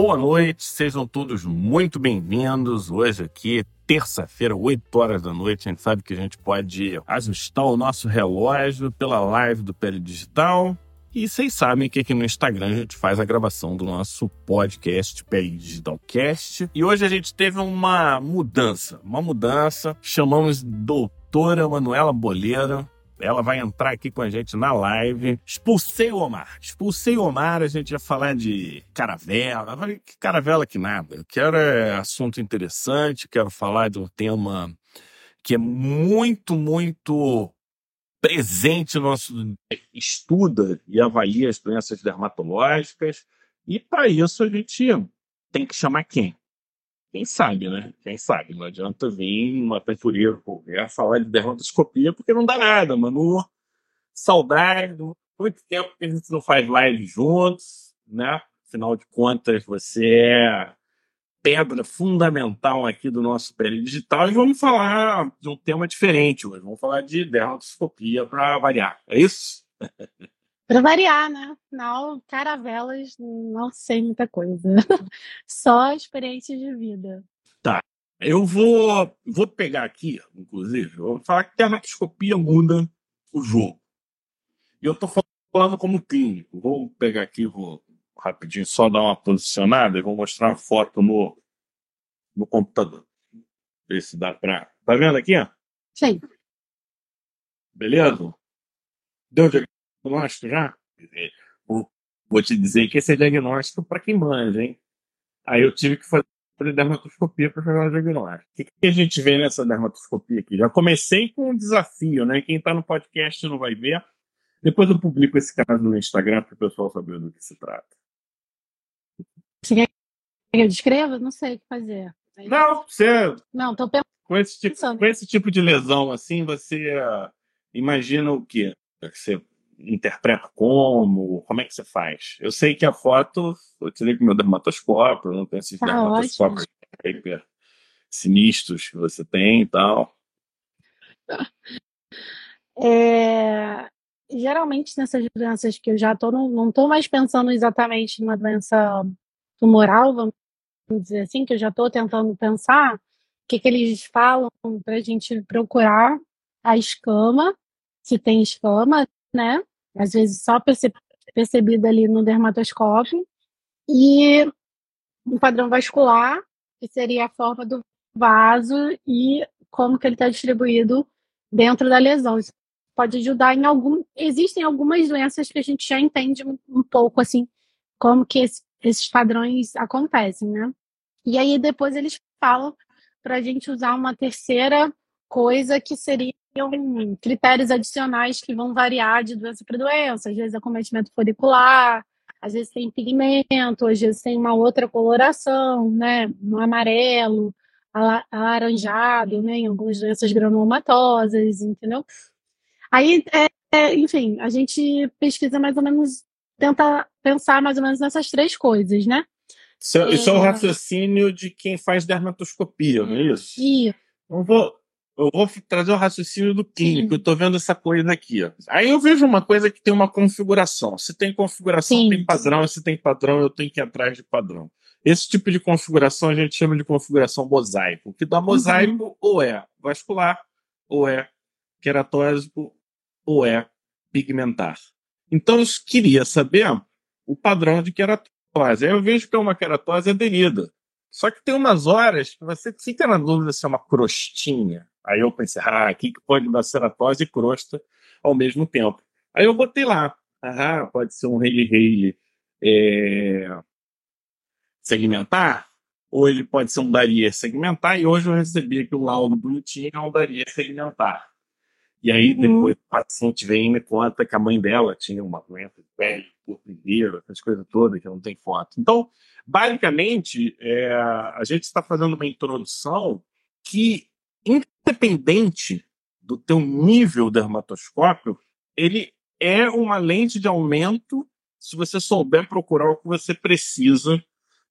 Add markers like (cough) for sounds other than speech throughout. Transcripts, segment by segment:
boa noite, sejam todos muito bem-vindos. Hoje aqui, terça-feira, 8 horas da noite, a gente sabe que a gente pode ajustar o nosso relógio pela live do Pele Digital. E vocês sabem que aqui no Instagram a gente faz a gravação do nosso podcast Pele Digital Cast. E hoje a gente teve uma mudança, uma mudança. Chamamos doutora Manuela Boleira ela vai entrar aqui com a gente na live. Expulsei o Omar. Expulsei o Omar, a gente ia falar de caravela. Que caravela que nada. Eu quero é, assunto interessante, quero falar de um tema que é muito, muito presente no nosso estuda e avalia as doenças dermatológicas. E para isso a gente tem que chamar quem? Quem sabe, né? Quem sabe? Não adianta vir uma pensureira qualquer falar de dermatoscopia, porque não dá nada, mano. Saudade, muito tempo que a gente não faz live juntos, né? Afinal de contas, você é pedra fundamental aqui do nosso pele digital e vamos falar de um tema diferente hoje. Vamos falar de dermatoscopia para variar. É isso? (laughs) Para variar, né? Afinal, caravelas, não sei muita coisa. (laughs) Só experiências de vida. Tá. Eu vou, vou pegar aqui, inclusive, vou falar que a muda o jogo. E eu estou falando como clínico. Vou pegar aqui, vou rapidinho só dar uma posicionada e vou mostrar uma foto no, no computador. Ver se dá para. Tá vendo aqui? Sim. Beleza? Deu diagnóstico já? Vou te dizer que esse é diagnóstico para quem manja, hein? Aí eu tive que fazer dermatoscopia para fazer o diagnóstico. O que, que a gente vê nessa dermatoscopia aqui? Já comecei com um desafio, né? Quem está no podcast não vai ver. Depois eu publico esse caso no Instagram para o pessoal saber do que se trata. Você quer que eu descreva? Não sei o que fazer. Não, você. Não, tô pensando. Com esse tipo, com esse tipo de lesão assim, você uh, imagina o quê? Você interpreta como? Como é que você faz? Eu sei que a foto, eu tirei com meu dermatoscópio, não tem esses Tá dermatoscópios hiper sinistros que você tem e tal. É, geralmente nessas doenças que eu já tô, não, tô mais pensando exatamente numa doença tumoral, vamos dizer assim, que eu já tô tentando pensar o que, que eles falam para a gente procurar a escama, se tem escama, né? Às vezes só perce- percebida ali no dermatoscópio, e um padrão vascular, que seria a forma do vaso e como que ele está distribuído dentro da lesão. Isso pode ajudar em algum. Existem algumas doenças que a gente já entende um, um pouco assim como que esse- esses padrões acontecem, né? E aí depois eles falam para a gente usar uma terceira coisa que seriam critérios adicionais que vão variar de doença para doença. Às vezes é cometimento folicular, às vezes tem pigmento, às vezes tem uma outra coloração, né? Um amarelo, ala- alaranjado, né? Em algumas doenças granulomatosas, entendeu? Aí, é, é, enfim, a gente pesquisa mais ou menos, tenta pensar mais ou menos nessas três coisas, né? Isso é, isso é o É. raciocínio de quem faz dermatoscopia, não é isso? E Eu vou, eu vou trazer o raciocínio do clínico. Eu tô vendo essa coisa aqui. Ó. Aí eu vejo uma coisa que tem uma configuração. Se tem configuração, Sim. tem padrão. Se tem padrão, eu tenho que ir atrás de padrão. Esse tipo de configuração a gente chama de configuração mosaico. O que dá mosaico ou é vascular, ou é queratósico, ou é pigmentar. Então eu queria saber o padrão de queratose. Aí eu vejo que é uma queratose aderida. Só que tem umas horas que você fica na dúvida se é uma crostinha. Aí eu pensei, ah, aqui que pode dar ceratose e crosta ao mesmo tempo. Aí eu botei lá, ah, pode ser um Hailey Hailey é, segmentar, ou ele pode ser um Daria segmentar, e hoje eu recebi aqui o laudo bonitinho, é um Daria segmentar. E aí Uhum. depois o paciente vem e me conta que a mãe dela tinha uma doença de pele, corpo inteiro, essas coisas todas que não tem foto. Então, basicamente, é, a gente está fazendo uma introdução que, independente do teu nível dermatoscópio, ele é uma lente de aumento se você souber procurar o que você precisa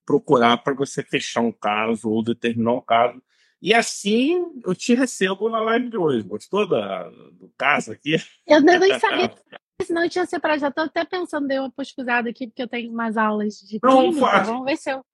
procurar para você fechar um caso ou determinar um caso. E assim eu te recebo na live de hoje. Gostou da, do caso aqui? eu nem sabia, (laughs) senão eu tinha separado. Já tô até pensando, dei uma pesquisada aqui, porque eu tenho umas aulas de Não, clínica. faz. Vamos ver se eu,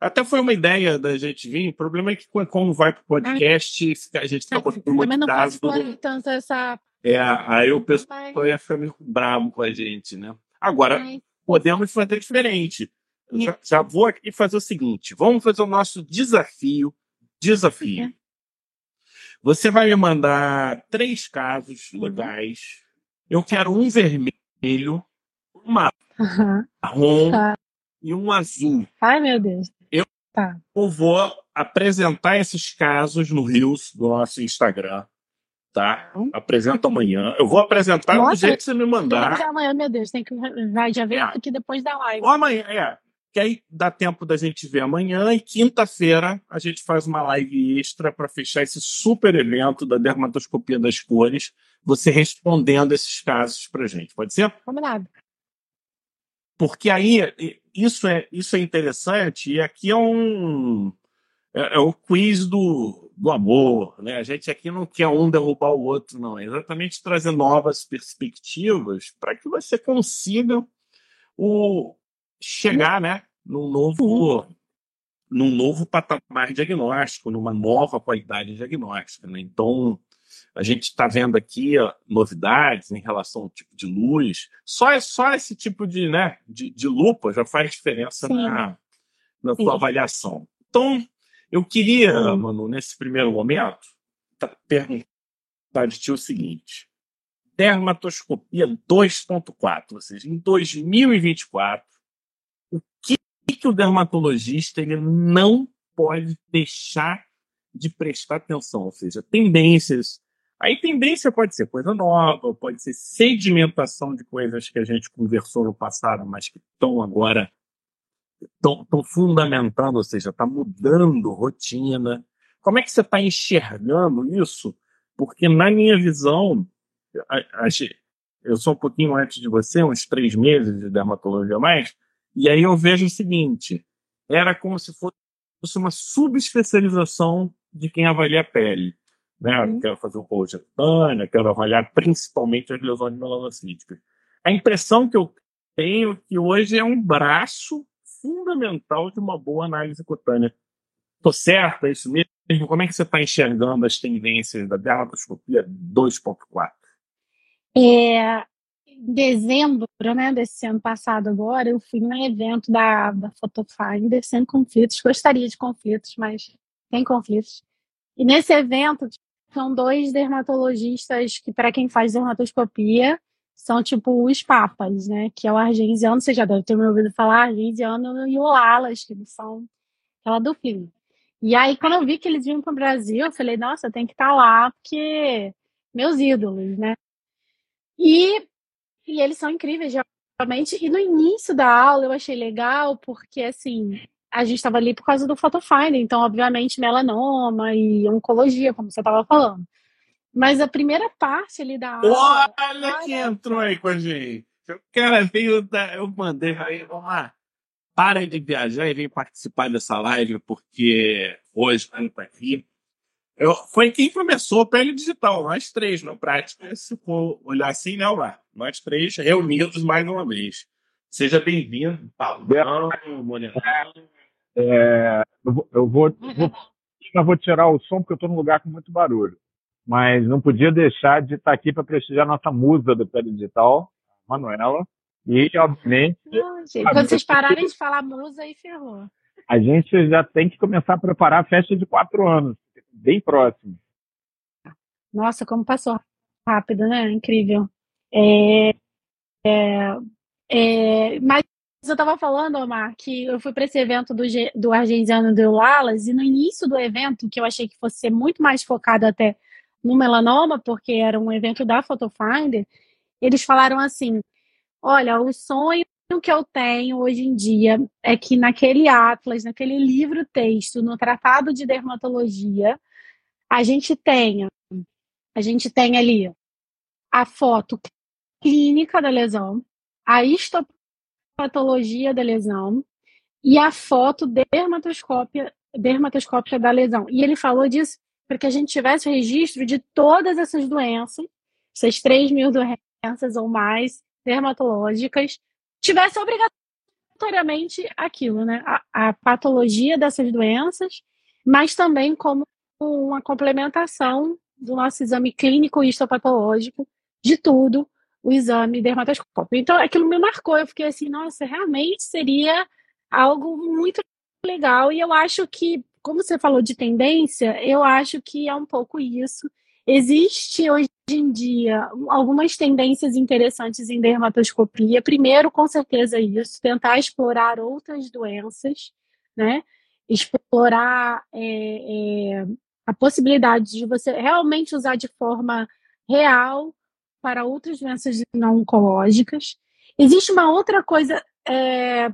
Até foi uma ideia da gente vir. O problema é que quando vai para o podcast, a gente fica botando muito Também não dado. posso tanto essa. É, aí o Mas- pessoal ia ficar meio bravo com a gente, né? Agora, mas- podemos fazer diferente. Eu Já, já vou aqui fazer o seguinte: vamos fazer o nosso desafio. Desafio. Você vai me mandar três casos legais. Eu quero um vermelho, um marrom Tá. e um azul. Ai, meu Deus. Eu- Tá. Vou apresentar esses casos no Reels do nosso Instagram. Tá? Apresento amanhã. Eu vou apresentar do Nossa. jeito que você me mandar. Amanhã, meu Deus, tem que vai já ver É. aqui depois da live. Ou amanhã, é. Que aí dá tempo da gente ver amanhã e quinta-feira a gente faz uma live extra para fechar esse super evento da dermatoscopia das cores, você respondendo esses casos pra gente. Pode ser? Combinado. Porque aí isso é, isso é interessante e aqui é um é, é o quiz do, do amor, né? A gente aqui não quer um derrubar o outro, não. É exatamente trazer novas perspectivas para que você consiga o chegar, né, num novo num novo patamar diagnóstico, numa nova qualidade diagnóstica, né? Então, a gente está vendo aqui ó, novidades em relação ao tipo de luz. Só, só esse tipo de, né, de, de lupa já faz diferença Sim. na, na Sim. sua avaliação. Então, eu queria. Manu, nesse primeiro momento, tá- perguntar de ti o seguinte: dermatoscopia 2.4, ou seja, em 2024, o que, o dermatologista ele não pode deixar de prestar atenção? Ou seja, tendências. Aí, tendência pode ser coisa nova, pode ser sedimentação de coisas que a gente conversou no passado, mas que estão agora estão fundamentando, ou seja, está mudando rotina. Como é que você está enxergando isso? Porque, na minha visão, eu sou um pouquinho antes de você, uns três meses de dermatologia a mais, e aí eu vejo o seguinte: era como se fosse uma subespecialização de quem avalia a pele. Né? Uhum. Quero fazer um pouco de cutânea, quero avaliar principalmente as lesões melanocíticas. A impressão que eu tenho é que hoje é um braço fundamental de uma boa análise cutânea. Tô certo? É isso mesmo? Como é que você está enxergando as tendências da dermatoscopia 2.4? É, dezembro, né, desse ano passado agora, eu fui num evento da, da Photofinder sem conflitos. Gostaria de conflitos, mas tem conflitos. E nesse evento são dois dermatologistas que, para quem faz dermatoscopia, são tipo os papas, né? Que é o argenziano, você já deve ter me ouvido falar, argenziano e o Lalas, que são aquela duplinha. E aí, quando eu vi que eles vinham para o Brasil, eu falei, nossa, tem que estar lá, porque meus ídolos, né? E, e eles são incríveis, realmente. E no início da aula eu achei legal, porque assim, a gente estava ali por causa do Photofinder, então, obviamente, melanoma e oncologia, como você estava falando. Mas a primeira parte ali da aula. Olha quem entrou aí com a gente. O cara veio da. Eu mandei aí, vamos lá. Para de viajar e vem participar dessa live, porque hoje não tá aqui. Eu, foi quem começou a pele digital, nós três, na prática, se for olhar assim, né, lá. Nós três reunidos mais uma vez. Seja bem-vindo, Paulão, Morenão. É, eu vou, eu vou, vou, eu vou tirar o som porque eu estou num lugar com muito barulho. Mas não podia deixar de estar aqui para prestigiar a nossa musa do Pele Digital, Manuela. E, obviamente, Não, gente, Quando vocês pararem de falar musa, aí ferrou. a gente já tem que começar a preparar a festa de quatro anos, bem próximo. Nossa, como passou rápido, né? Incrível. É, é, é, mas eu estava falando, Omar, que eu fui para esse evento do, do Argenziano do Lalas, e no início do evento, que eu achei que fosse ser muito mais focado até no melanoma, porque era um evento da Photofinder, eles falaram assim: olha, o sonho que eu tenho hoje em dia é que naquele atlas, naquele livro-texto, no Tratado de Dermatologia, a gente tenha, a gente tem ali a foto clínica da lesão, a histopatologia da lesão e a foto dermatoscópia, dermatoscópica da lesão. E ele falou disso para que a gente tivesse registro de todas essas doenças, essas 3 mil doenças ou mais dermatológicas, tivesse notoriamente aquilo, né? A, a patologia dessas doenças, mas também como uma complementação do nosso exame clínico histopatológico de tudo, o exame dermatoscópico. Então, aquilo me marcou. Eu fiquei assim, nossa, realmente seria algo muito legal. E eu acho que, como você falou de tendência, eu acho que é um pouco isso. Existe hoje em dia algumas tendências interessantes em dermatoscopia. Primeiro, com certeza, isso, tentar explorar outras doenças, né? Explorar é, é, a possibilidade de você realmente usar de forma real para outras doenças não oncológicas. Existe uma outra coisa é, é,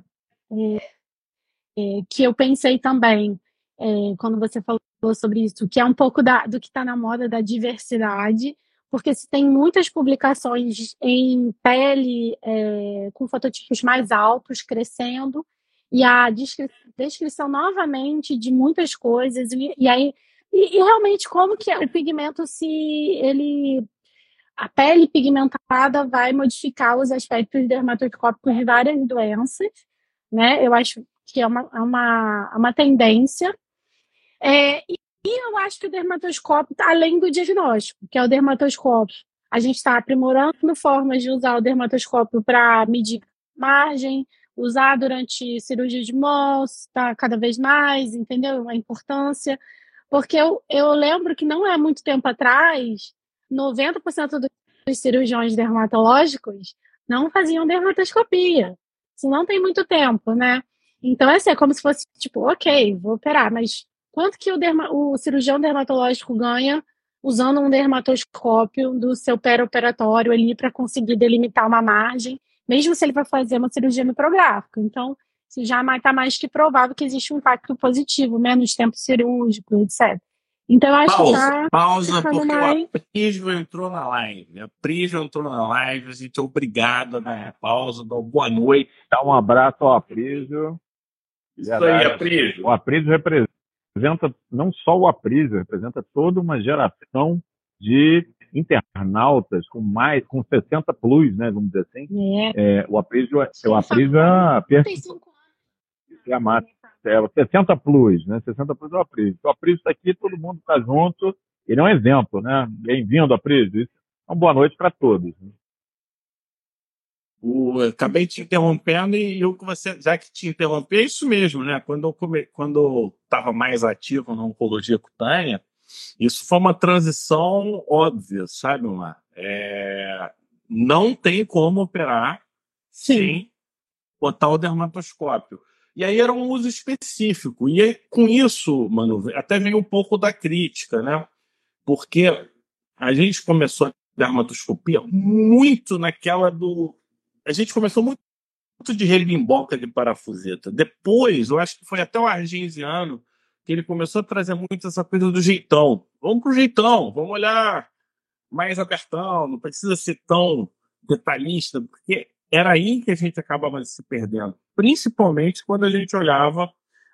é que eu pensei também é, quando você falou sobre isso, que é um pouco da, do que está na moda da diversidade, porque se tem muitas publicações em pele é, com fototipos mais altos crescendo, e a descri descrição novamente de muitas coisas, e, e aí e, e, realmente como que o pigmento se ele a pele pigmentada vai modificar os aspectos dermatoscópicos de várias doenças, né? Eu acho que é uma, é uma, é uma tendência. É, e, e eu acho que o dermatoscópio, além do diagnóstico, que é o dermatoscópio, a gente está aprimorando formas de usar o dermatoscópio para medir margem, usar durante cirurgia de mão, está cada vez mais, entendeu? A importância. Porque eu, eu lembro que não é muito tempo atrás, 90% dos cirurgiões dermatológicos não faziam dermatoscopia. Isso não tem muito tempo, né? Então, assim, é como se fosse, tipo, ok, vou operar, mas quanto que o, derma, o cirurgião dermatológico ganha usando um dermatoscópio do seu operatório ali para conseguir delimitar uma margem, mesmo se ele vai fazer uma cirurgia micrográfica. Então, isso já está mais que provável que existe um impacto positivo, menos tempo cirúrgico, etc. Então, acho pausa, que tá pausa, porque mais... o Prisma entrou na live. A Prisma entrou na live, a gente é obrigado a dar pausa, dar boa noite. Dá um abraço ao Aprísio. Isso aí, Aprísio. O Aprísio representa não só o Aprísio, representa toda uma geração de internautas com mais, com 60 plus, né, vamos dizer assim. É. É, o Aprísio, é, o Aprísio é, é a é, 60 plus, né? 60 plus é o Aprísio. O Aprísio está aqui, todo mundo está junto. Ele é um exemplo, né? Bem-vindo, Aprísio. Uma boa noite para todos. Né? O, acabei te interrompendo e eu que você, já que te interrompi, é isso mesmo, né? Quando eu come, quando estava mais ativo na oncologia cutânea, isso foi uma transição óbvia, sabe, Mar? É, não tem como operar Sim. sem botar o dermatoscópio. E aí era um uso específico. E aí, com isso, mano, até veio um pouco da crítica, né? Porque a gente começou a dermatoscopia muito naquela do. A gente começou muito de rebimboca de parafuseta. Depois, eu acho que foi até o argensiano que ele começou a trazer muito essa coisa do jeitão. Vamos pro jeitão, vamos olhar mais abertão, não precisa ser tão detalhista, porque era aí que a gente acabava se perdendo, principalmente quando a gente olhava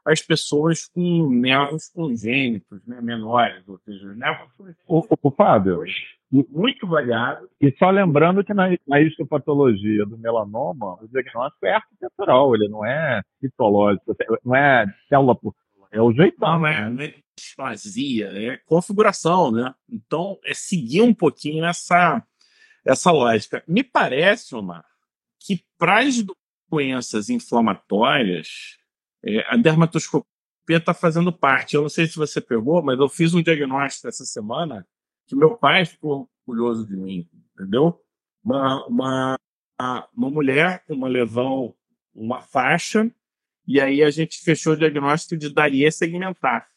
as pessoas com nervos congênitos, né, menores, ou seja, nervos o, o Fábio, muito variados. E só lembrando que na, na histopatologia do melanoma, o diagnóstico é arquitetural, ele não é citológico, não é célula por é o jeitão. Não, é, não é displasia, é configuração, né? Então, é seguir um pouquinho essa, essa lógica. Me parece, Omar, que para as doenças inflamatórias, é, a dermatoscopia está fazendo parte. Eu não sei se você pegou, mas eu fiz um diagnóstico essa semana que meu pai ficou curioso de mim, entendeu? Uma, uma, uma mulher com uma lesão, uma faixa, e aí a gente fechou o diagnóstico de daria segmentar.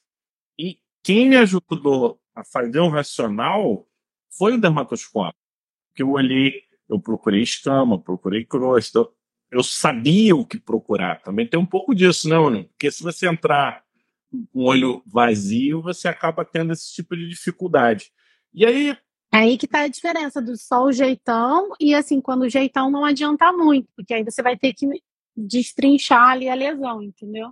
E quem me ajudou a fazer um racional foi o dermatoscópio. Que eu olhei eu procurei escama, procurei crosta. Eu sabia o que procurar. Também tem um pouco disso, né, mano? Porque se você entrar com o olho vazio, você acaba tendo esse tipo de dificuldade. E aí. Aí que tá a diferença do só o jeitão e assim, quando o jeitão não adianta muito, porque aí você vai ter que destrinchar ali a lesão, entendeu?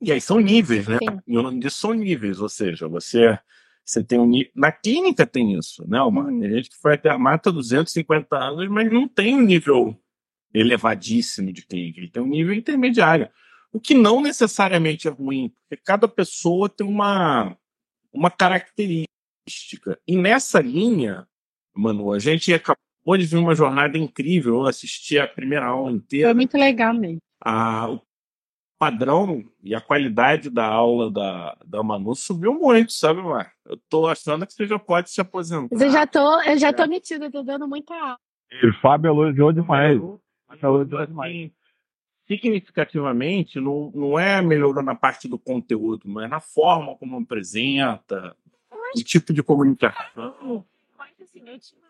E aí são níveis, né? Sim. E o nome disso são níveis, ou seja, você você tem um Na clínica tem isso, né, Omar? Hum. Tem gente que foi até a mata 250 anos, mas não tem um nível elevadíssimo de clínica, ele tem um nível intermediário. O que não necessariamente é ruim, porque cada pessoa tem uma, uma característica. E nessa linha, Manu, a gente acabou de ver uma jornada incrível. Eu assisti a primeira aula inteira. Foi muito legal mesmo. A, o padrão e a qualidade da aula da, da Manu subiu muito, sabe, Mar? Eu tô achando que você já pode se aposentar. Mas eu já tô, eu já tô metida, eu tô dando muita aula. E o Fábio elogiou demais. Elogiou Assim, demais. significativamente, não, não é melhorando na parte do conteúdo, mas na forma como apresenta, o tipo de comunicação. Mas assim, eu tinha.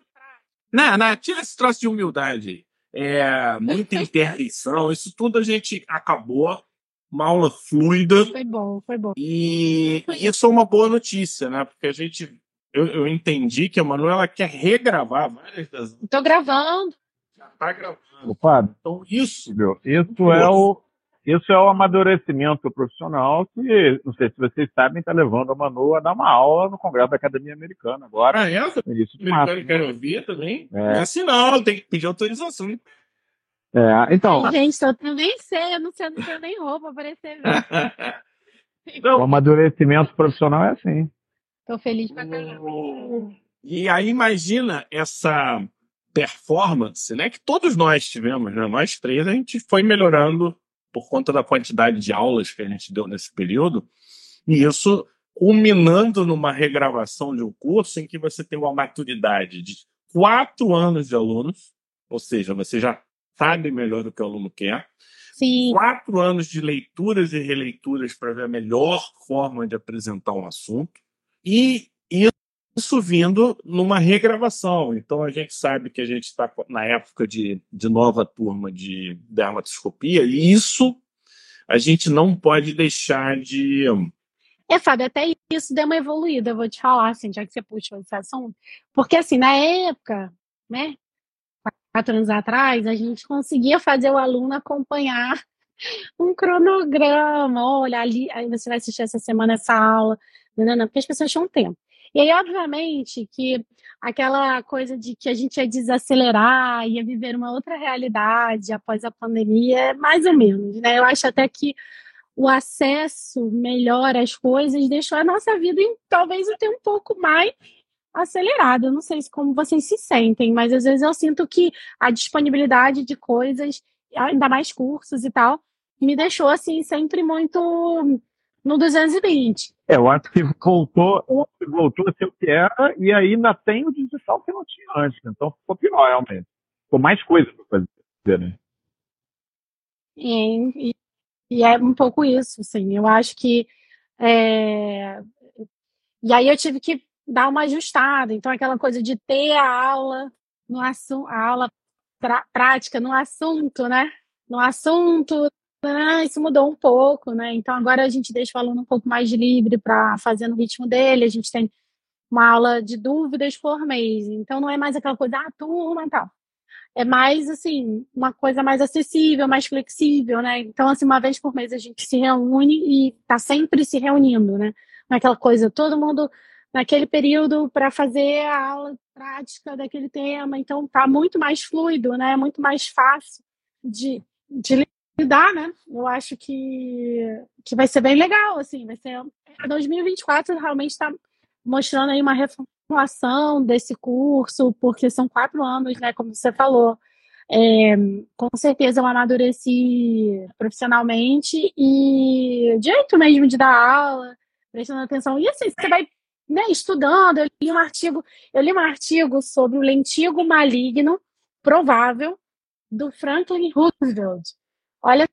Não, não, tira esse troço de humildade. É, muita interdição, isso tudo a gente acabou. Uma aula fluida. Foi bom, foi bom. E isso é uma boa notícia, né? Porque a gente. Eu, eu entendi que a Manuela quer regravar várias das. Tô gravando. Tá gravando. Fábio, Então, isso. Silvio, isso é o isso é o amadurecimento profissional que, não sei se vocês sabem, está levando a Manu a dar uma aula no Congresso da Academia Americana agora, Ah, essa no início de americana março. quer ouvir também? É. É assim, não. Tem que pedir autorização. É, então, Ai, gente, eu, nem sei, eu não sei, eu não tenho nem roupa pra esse (laughs) evento. o amadurecimento profissional é assim. Tô feliz pra caramba. E aí imagina essa performance, né? Que todos nós tivemos, né? Nós três, a gente foi melhorando por conta da quantidade de aulas que a gente deu nesse período. E isso culminando numa regravação de um curso em que você tem uma maturidade de quatro anos de alunos, ou seja, você já sabe melhor o que o aluno quer, Sim, quatro anos de leituras e releituras para ver a melhor forma de apresentar um assunto e isso vindo numa regravação. Então a gente sabe que a gente está na época de, de nova turma de dermatoscopia e isso a gente não pode deixar de. É, Fábio, até isso deu uma evoluída, eu vou te falar, assim, já que você puxou esse assunto. Porque, assim, na época, né, quatro anos atrás, a gente conseguia fazer o aluno acompanhar (laughs) um cronograma. Olha, ali, aí você vai assistir essa semana essa aula, nanana, porque as pessoas tinham tempo. E aí, obviamente, que aquela coisa de que a gente ia desacelerar, ia viver uma outra realidade após a pandemia, mais ou menos, né? Eu acho até que o acesso melhor às coisas deixou a nossa vida em, talvez até um pouco mais acelerada. Eu não sei se como vocês se sentem, mas às vezes eu sinto que a disponibilidade de coisas, ainda mais cursos e tal, me deixou assim sempre muito no 220. É, eu acho que (laughs) voltou, voltou a ser o que era, e aí ainda tem o digital que não tinha antes. Então ficou pior, realmente. Ficou mais coisa para fazer, né? E, e, e é um pouco isso, assim. Eu acho que. é, E aí eu tive que dar uma ajustada. Então, aquela coisa de ter a aula no assunto, a aula prática no assunto, né? No assunto, ah, isso mudou um pouco, né? Então agora a gente deixa o aluno um pouco mais livre para fazer no ritmo dele. A gente tem uma aula de dúvidas por mês. Então não é mais aquela coisa, ah, turma e tal. É mais assim, uma coisa mais acessível, mais flexível, né? Então, assim, uma vez por mês a gente se reúne e tá sempre se reunindo, né? Naquela coisa, todo mundo naquele período para fazer a aula prática daquele tema. Então tá muito mais fluido, né? Muito mais fácil de, de lidar, né? Eu acho que, que vai ser bem legal, assim, vai ser 2024 realmente está mostrando aí uma reformulação desse curso, porque são quatro anos, né? Como você falou. É, com certeza eu amadureci profissionalmente e o jeito mesmo de dar aula, prestando atenção. E assim, você vai né, estudando, eu li um artigo, eu li um artigo sobre o lentigo maligno provável do Franklin Roosevelt. Olha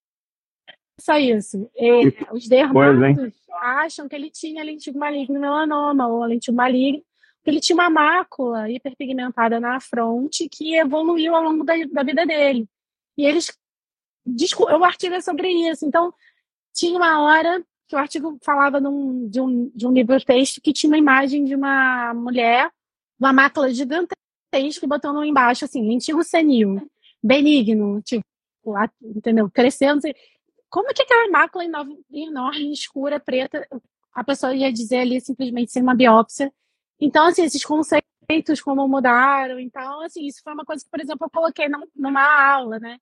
só isso. É, os dermatos acham que ele tinha lentigo maligno melanoma ou lentigo maligno, porque ele tinha uma mácula hiperpigmentada na fronte que evoluiu ao longo da, da vida dele. E eles. O artigo é sobre isso. Então, tinha uma hora que o artigo falava num, de, um, de um livro-texto que tinha uma imagem de uma mulher, uma mácula gigantesca, e botando embaixo assim, lentigo senil, benigno, tipo, entendeu? Crescendo. Como é que aquela mácula enorme, escura, preta, a pessoa ia dizer ali simplesmente sem uma biópsia? Então, assim, esses conceitos como mudaram. Então, assim, isso foi uma coisa que, por exemplo, eu coloquei numa aula, né?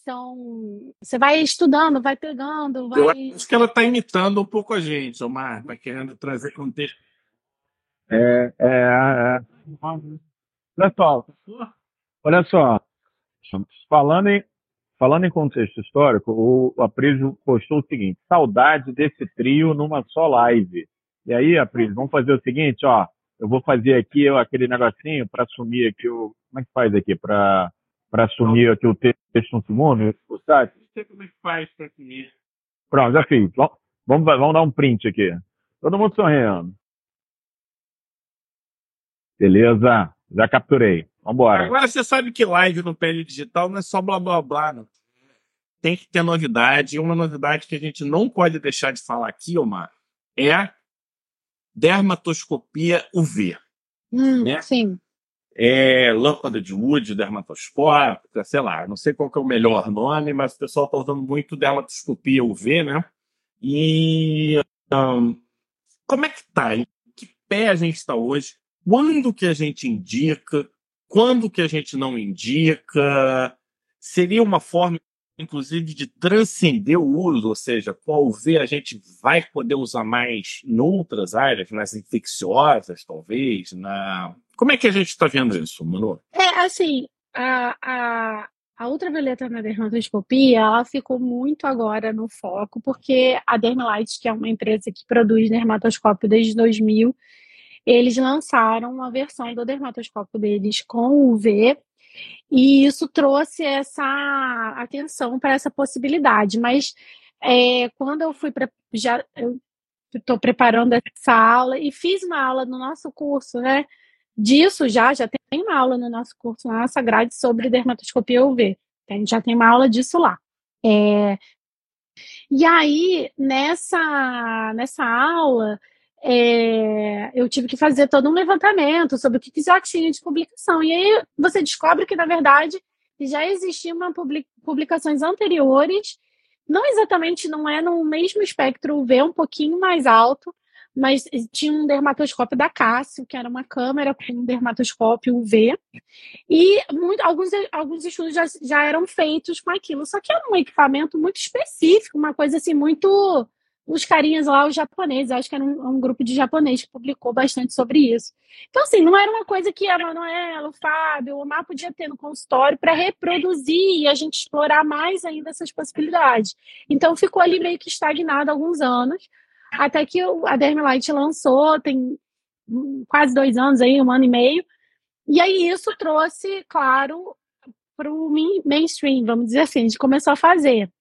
Então, você vai estudando, vai pegando, vai. Eu acho que ela está imitando um pouco a gente, Omar, está querendo trazer contexto. É, é, é. Olha só, olha só, falando em, falando em contexto histórico, o Aprígio postou o seguinte: saudade desse trio numa só live. E aí, Aprígio, vamos fazer o seguinte, ó, eu vou fazer aqui aquele negocinho para assumir aqui o, como é que faz aqui para para assumir aqui o texto no segundo, o site? Não sei como é que faz para assumir. Pronto, já fiz. Vamos, vamos dar um print aqui. Todo mundo sorrindo. Beleza, já capturei. Vambora. Agora você sabe que live no Pele Digital não é só blá blá blá. Não. Tem que ter novidade. E uma novidade que a gente não pode deixar de falar aqui, Omar, é dermatoscopia UV. Hum, né? Sim. É lâmpada de Wood, dermatoscópica, sei lá, não sei qual é o melhor nome, mas o pessoal está usando muito dermatoscopia UV, né? E um, como é que tá? Em que pé a gente está hoje? Quando que a gente indica? Quando que a gente não indica? Seria uma forma, inclusive, de transcender o uso, ou seja, a UV a gente vai poder usar mais em outras áreas, nas infecciosas, talvez, na... Como é que a gente está vendo isso, Manu? É, assim, a, a, a ultravioleta na dermatoscopia, ela ficou muito agora no foco, porque a Dermalight, que é uma empresa que produz dermatoscópio desde 2000, eles lançaram uma versão do dermatoscópio deles com UV e isso trouxe essa atenção para essa possibilidade. Mas é, quando eu fui para já estou preparando essa aula e fiz uma aula no nosso curso, né? Disso já já tem uma aula no nosso curso na nossa grade sobre dermatoscopia UV. A gente já tem uma aula disso lá. É, e aí nessa nessa aula é, eu tive que fazer todo um levantamento sobre o que já tinha de publicação. E aí você descobre que, na verdade, já existiam publicações anteriores, não exatamente, não é no mesmo espectro UV, um pouquinho mais alto, mas tinha um dermatoscópio da Cássio, que era uma câmera com um dermatoscópio UV, e muito, alguns, alguns estudos já, já eram feitos com aquilo, só que era um equipamento muito específico, uma coisa assim, muito os carinhas lá, os japoneses, acho que era um, um, grupo de japonês que publicou bastante sobre isso. Então, assim, não era uma coisa que a Manuela, o Fábio, o Omar podia ter no consultório para reproduzir e a gente explorar mais ainda essas possibilidades. Então, ficou ali meio que estagnado alguns anos, até que a Dermalight lançou, tem quase dois anos aí, um ano e meio, e aí isso trouxe, claro, para o mainstream, vamos dizer assim, a gente começou a fazer.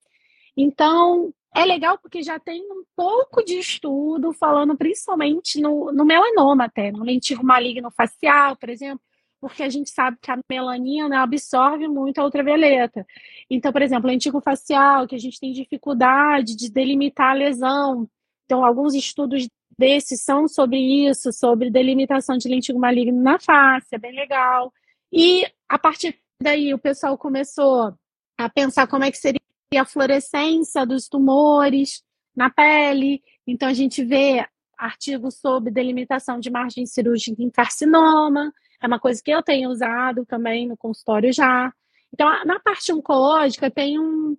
Então, é legal porque já tem um pouco de estudo falando principalmente no, no melanoma até, no lentigo maligno facial, por exemplo, porque a gente sabe que a melanina absorve muito a ultravioleta. Então, por exemplo, lentigo facial, que a gente tem dificuldade de delimitar a lesão. Então, alguns estudos desses são sobre isso, sobre delimitação de lentigo maligno na face, é bem legal. E a partir daí o pessoal começou a pensar como é que seria a fluorescência dos tumores na pele. Então, a gente vê artigos sobre delimitação de margem cirúrgica em carcinoma. É uma coisa que eu tenho usado também no consultório já. Então, na parte oncológica, tem um.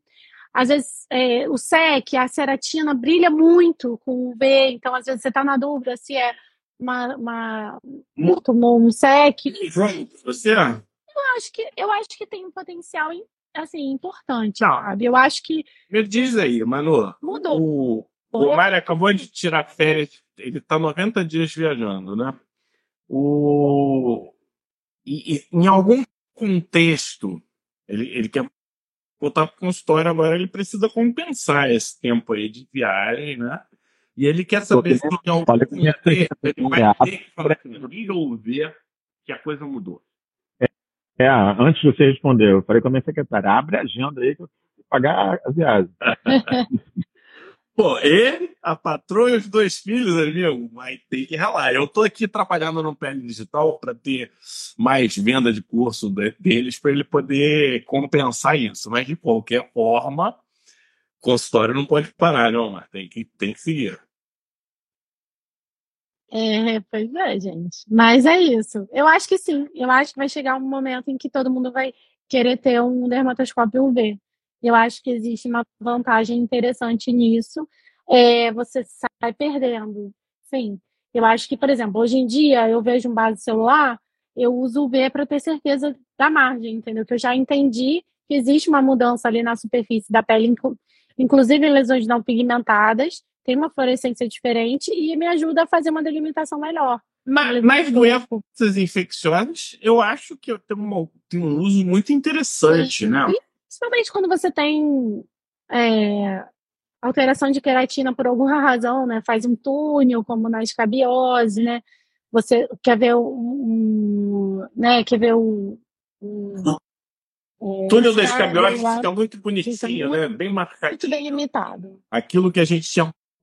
Às vezes, é, o SEC, a ceratina, brilha muito com o V. Então, às vezes, você está na dúvida se é uma, uma, um tumor, um SEC. Você? Eu acho que, eu acho que tem um potencial assim, importante, Não. sabe? Eu acho que. Me diz aí, Manu. Mudou. O, o Mário acabou de tirar férias, ele está 90 dias viajando, né? O... E, e, em algum contexto, ele, ele quer voltar para o consultório agora, ele precisa compensar esse tempo aí de viagem, né? E ele quer saber se em algum contexto ele vai ter que falar ou ver que a coisa mudou. É, antes de você responder, eu falei com a minha secretária, abre a agenda aí que eu vou pagar a viagem. (laughs) Pô, ele, a patroa e os dois filhos, amigo, vai ter que ralar. Eu tô aqui trabalhando no Pele Digital para ter mais venda de curso deles para ele poder compensar isso. Mas de qualquer forma, consultório não pode parar, não, mas tem que, tem que seguir. É, pois é, gente. Mas é isso. Eu acho que sim. Eu acho que vai chegar um momento em que todo mundo vai querer ter um dermatoscópio UV. Eu acho que existe uma vantagem interessante nisso. É, você sai perdendo. Sim. Eu acho que, por exemplo, hoje em dia eu vejo um base celular, eu uso o V para ter certeza da margem, entendeu? Que eu já entendi que existe uma mudança ali na superfície da pele, inclusive lesões não pigmentadas, tem uma fluorescência diferente e me ajuda a fazer uma delimitação melhor. Mas, mas doenças infecciosas, eu acho que tem, uma, tem um uso muito interessante, Sim. né? E, principalmente quando você tem é, alteração de queratina por alguma (laughs) razão, né? Faz um túnel, como na escabiose, né? Você quer ver um, né? Quer ver o um, é, túnel da escabiose fica muito bonitinho, né? Bem marcado. Muito bem limitado. Aquilo que a gente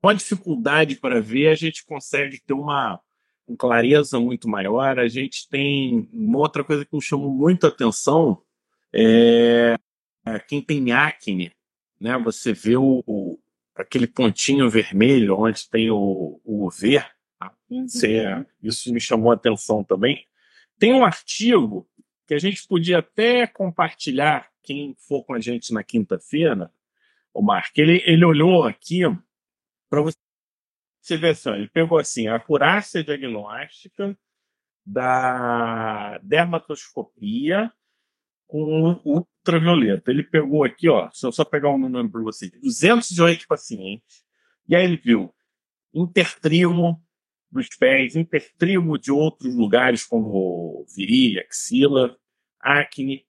tinha uma dificuldade para ver, a gente consegue ter uma, uma clareza muito maior. A gente tem uma outra coisa que me chamou muito a atenção é, é quem tem acne, né? Você vê o, o, aquele pontinho vermelho onde tem o, o V. Tá? Uhum. isso me chamou a atenção também. Tem um artigo que a gente podia até compartilhar, quem for com a gente na quinta-feira, o Mark, ele, ele olhou aqui para você ver assim, ele pegou assim, a acurácia diagnóstica da dermatoscopia com ultravioleta. Ele pegou aqui, ó, se eu só pegar um número para você, 208 pacientes, e aí ele viu intertrigo dos pés, intertrigo de outros lugares como virilha, axila, acne,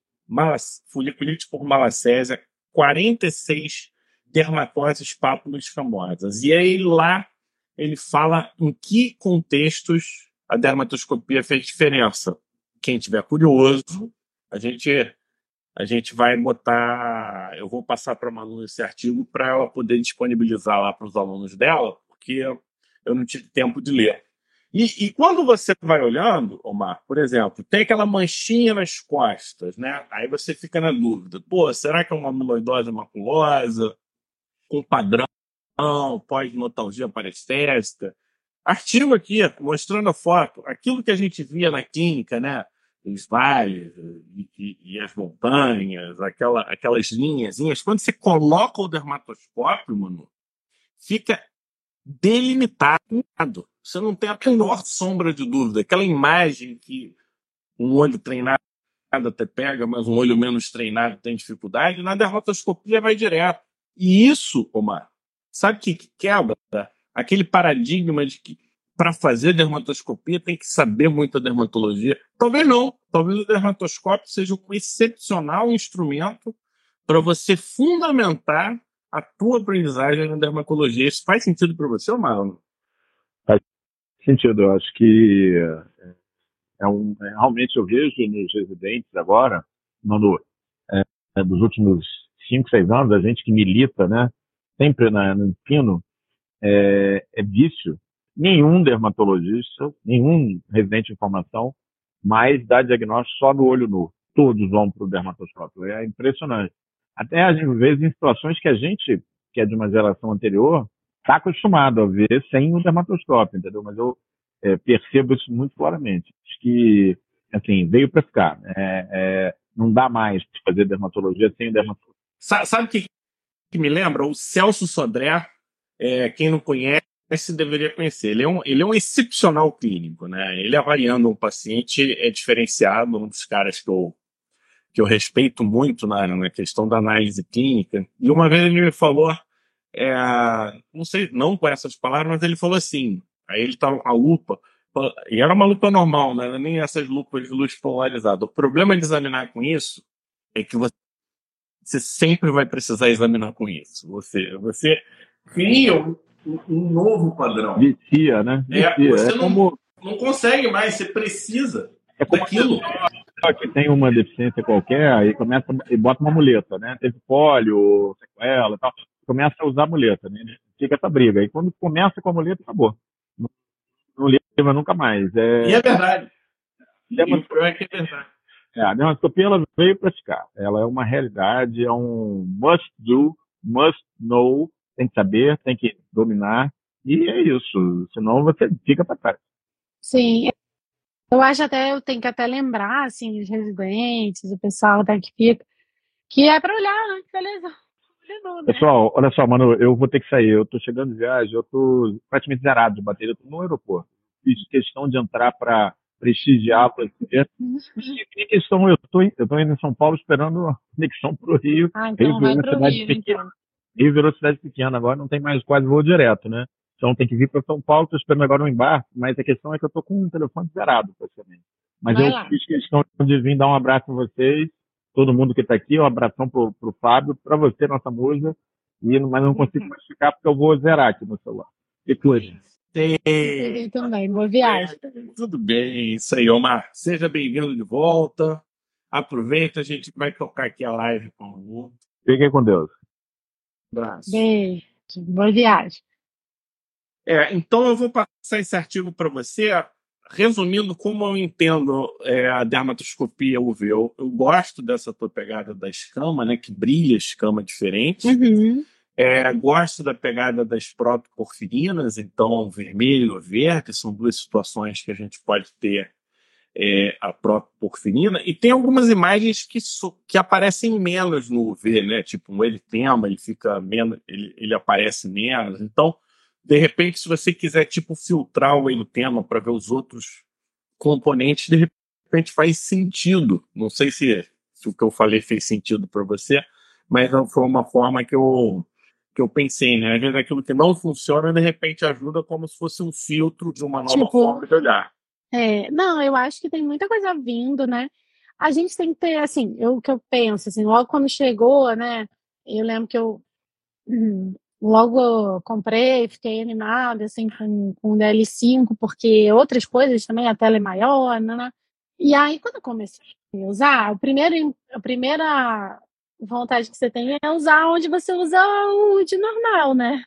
foliculite por malacésia, 46 dermatoses pápulas famosas. E aí lá ele fala em que contextos a dermatoscopia fez diferença. Quem tiver curioso, a gente a gente vai botar, eu vou passar para a Manu esse artigo para ela poder disponibilizar lá para os alunos dela, porque eu não tive tempo de ler. E, e, quando você vai olhando, Omar, por exemplo, tem aquela manchinha nas costas, né? Aí você fica na dúvida, pô, será que é uma amiloidose maculosa? Com padrão, pós-notalgia parestésica. Artigo aqui mostrando a foto, aquilo que a gente via na clínica, né? Os vales e, e, e as montanhas, aquela, aquelas linhazinhas. Quando você coloca o dermatoscópio, mano, fica delimitado. Você não tem a menor sombra de dúvida. Aquela imagem que um olho treinado até pega, mas um olho menos treinado tem dificuldade, na dermatoscopia vai direto. E isso, Omar, sabe que quebra aquele paradigma de que para fazer dermatoscopia tem que saber muito a dermatologia. Talvez não. Talvez o dermatoscópio seja um excepcional instrumento para você fundamentar a tua aprendizagem na dermatologia. Isso faz sentido para você, Omar? Faz sentido. Eu acho que é, é um, é, realmente eu vejo nos residentes agora, no, é, é, dos últimos cinco, seis anos, a gente que milita, né, sempre na, no ensino, é, é vício. Nenhum dermatologista, nenhum residente de formação mais dá diagnóstico só no olho nu. Todos vão para o dermatoscópio. É impressionante. Até às vezes em situações que a gente, que é de uma geração anterior, está acostumado a ver sem o dermatoscópio, entendeu? Mas eu é, percebo isso muito claramente. Acho que, assim, veio para ficar. É, é, não dá mais fazer dermatologia sem o dermatoscópio. Sabe o que, que me lembra? O Celso Sodré, é, quem não conhece, deveria conhecer. Ele é, um, ele é um excepcional clínico, né? Ele avaliando um paciente é diferenciado, um dos caras que eu, que eu respeito muito na, na questão da análise clínica. E uma vez ele me falou, é, não sei, não com essas palavras, mas ele falou assim, aí ele estava com a lupa, e era uma lupa normal, né? nem essas lupas de luz polarizada. O problema de examinar com isso é que você você sempre vai precisar examinar com isso. Você, você cria um, um novo padrão. Vicia, né? É, Vicia. É, você é não, como... não consegue mais, você precisa é como daquilo. que tem uma deficiência qualquer, aí começa e bota uma muleta, né? Teve pólio, sequela e tal. Começa a usar a muleta, né? Fica essa briga. E quando começa com a muleta, acabou. Não, não leva nunca mais. É... E é verdade. É, é que é verdade. É, a dermatoscopia ela veio para ficar. Ela é uma realidade, é um must do, must know, tem que saber, tem que dominar, e é isso. Senão você fica para trás. Sim. Eu acho até, eu tenho que até lembrar, assim, os residentes, o pessoal da que fica, Que é para olhar da lesão. Né? Pessoal, olha só, mano, eu vou ter que sair. Eu tô chegando de viagem, eu tô praticamente zerado de bateria. Eu tô no aeroporto. Fiz questão de entrar para prestigiar você. E questão, eu tô, eu tô indo em São Paulo esperando a conexão pro Rio. Ah, então Rio vai virou cidade Rio, pequena. então. Rio virou cidade pequena, agora não tem mais quase voo direto, né? Então tem que vir para São Paulo, tô esperando agora um embarque, mas a questão é que eu tô com o telefone zerado, praticamente. Mas Vai eu lá. fiz questão de vir dar um abraço a vocês, todo mundo que está aqui, um abração pro, pro Fábio, para você, nossa musa, e, mas não consigo mais ficar porque eu vou zerar aqui no celular. E cuide. Eu também. Boa viagem. Tudo bem, isso aí, Omar. Seja bem-vindo de volta. Aproveita, a gente vai tocar aqui a live com o Fiquem com Deus. abraço. Beijo. Boa viagem. É, então eu vou passar esse artigo para você, resumindo como eu entendo é, a dermatoscopia UV. Eu, eu gosto dessa tua pegada da escama, né, que brilha escama diferente. Uhum. É, gosto da pegada das protoporfirinas, então vermelho verde, são duas situações que a gente pode ter é, a protoporfirina. E tem algumas imagens que, so- que aparecem menos no UV, né? Tipo um eritema, ele fica menos, ele, ele aparece menos. Então, de repente, se você quiser tipo filtrar o eritema para ver os outros componentes, de repente faz sentido. Não sei se, se o que eu falei fez sentido para você, mas foi uma forma que eu que eu pensei, né? Às vezes aquilo que não funciona, de repente ajuda como se fosse um filtro de uma nova Tipo- forma de olhar. É, não, eu acho que tem muita coisa vindo, né? A gente tem que ter, assim, eu o que eu penso, assim, logo quando chegou, né? Eu lembro que eu hum, logo comprei, fiquei animada, assim, com, com o DL5, porque outras coisas também, a tela é maior, né? né? E aí, quando eu comecei a usar, o primeiro, a primeira vontade que você tem é usar onde você usa o de normal, né?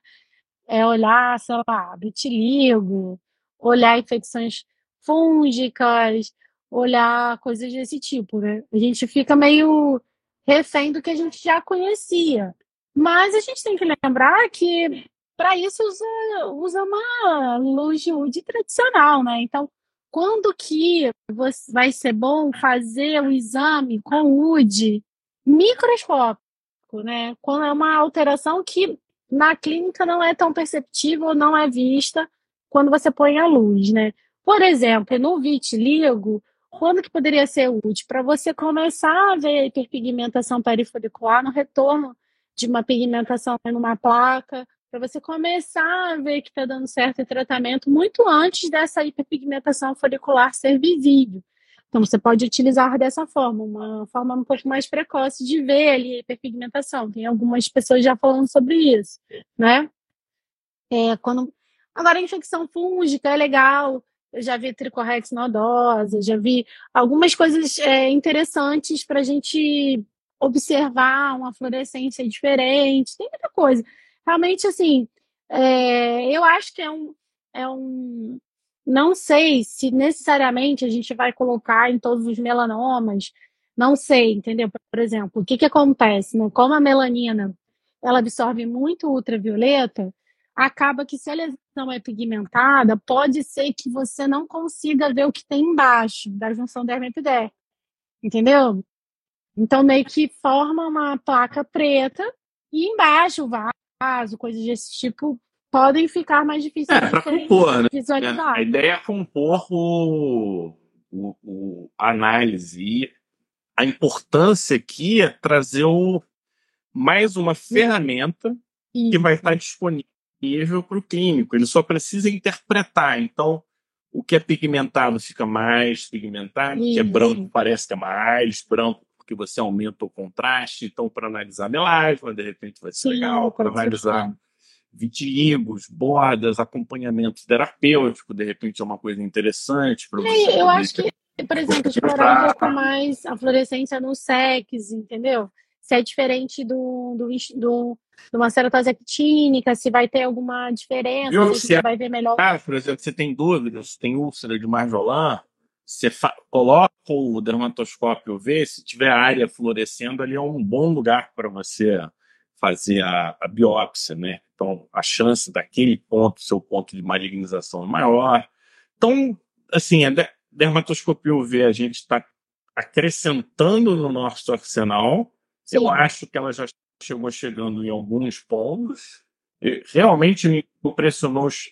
É olhar, sei lá, vitiligo, olhar infecções fúngicas, olhar coisas desse tipo, né? A gente fica meio refém do que a gente já conhecia. Mas a gente tem que lembrar que para isso usa, usa uma luz de UD tradicional, né? Então, quando que vai ser bom fazer o exame com UD microscópico, né? Quando é uma alteração que na clínica não é tão perceptível, não é vista quando você põe a luz, né? Por exemplo, no vitiligo, quando que poderia ser útil? Para você começar a ver a hiperpigmentação perifolicular no retorno de uma pigmentação numa placa, para você começar a ver que está dando certo o tratamento muito antes dessa hiperpigmentação folicular ser visível. Então, você pode utilizar dessa forma, uma forma um pouco mais precoce de ver ali a hiperpigmentação. Tem algumas pessoas já falando sobre isso, né? É, quando... Agora, a infecção fúngica é legal. Eu já vi tricorrex nodosa, já vi algumas coisas é, interessantes para a gente observar uma fluorescência diferente. Tem muita coisa. Realmente, assim, é, eu acho que é um, é um. Não sei se necessariamente a gente vai colocar em todos os melanomas. Não sei, entendeu? Por exemplo, o que, que acontece? Né? Como a melanina ela absorve muito ultravioleta, acaba que se a lesão é pigmentada, pode ser que você não consiga ver o que tem embaixo da junção dermo-epidérmica, entendeu? Então meio que forma uma placa preta e embaixo o vaso, coisas desse tipo, podem ficar mais difíceis É, de compor, né? visualizadas. A ideia é compor o, o, o- a análise. E a importância aqui é trazer o, mais uma ferramenta que vai estar disponível para o clínico. Ele só precisa interpretar. Então, o que é pigmentado fica mais pigmentado, o que é branco parece que é mais branco, porque você aumenta o contraste. Então, para analisar melasma, de repente vai ser Sim, legal. Para pode ser vitigos, bordas, acompanhamento terapêutico, de repente é uma coisa interessante para você. É, eu poder acho que, por exemplo, explorar um pouco mais a fluorescência no SEX, entendeu? Se é diferente do, do, do, de uma ceratose actínica, se vai ter alguma diferença, se a é- vai ver melhor. Ah, por exemplo, você tem dúvidas, tem úlcera de Marjolin, você coloca o dermatoscópio UV, se tiver área fluorescendo, ali é um bom lugar para você fazer a, a biópsia, né? Então, a chance daquele ponto, seu ponto de malignização é maior. Então, assim, a de- dermatoscopia UV a gente está acrescentando no nosso arsenal, Eu acho que ela já chegou chegando em alguns pontos. E realmente me impressionou os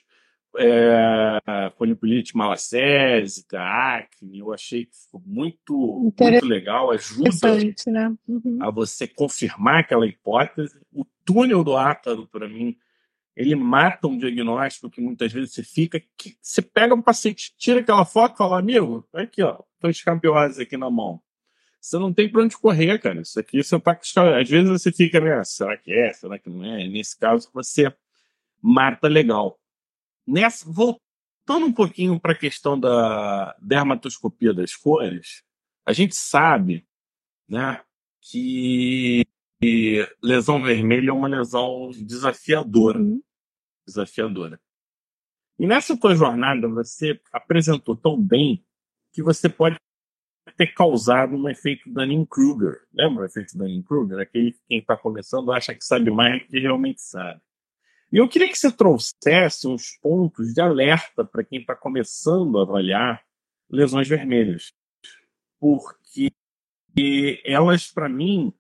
é, polipolite malacésica, acne, eu achei que ficou muito, muito legal, ajuda né? Uhum. a você confirmar aquela hipótese. O túnel do ácaro, para mim, ele mata um diagnóstico que muitas vezes você fica, que você pega um paciente, tira aquela foto e fala, amigo, aqui, ó, tô escampeose aqui na mão. Você não tem para onde correr, cara. Isso aqui você tá Às vezes você fica, né? Será que é? Será que não é? Nesse caso, você mata legal. Nessa, voltando um pouquinho para a questão da dermatoscopia das cores, a gente sabe né, que lesão vermelha é uma lesão desafiadora. Uhum. Desafiadora. E nessa tua jornada, você apresentou tão bem que você pode ter causado um efeito Dunning-Kruger. Lembra o efeito Dunning-Kruger? Aquele que quem está começando acha que sabe mais do que realmente sabe. E eu queria que você trouxesse uns pontos de alerta para quem está começando a avaliar lesões vermelhas. Porque elas, para mim,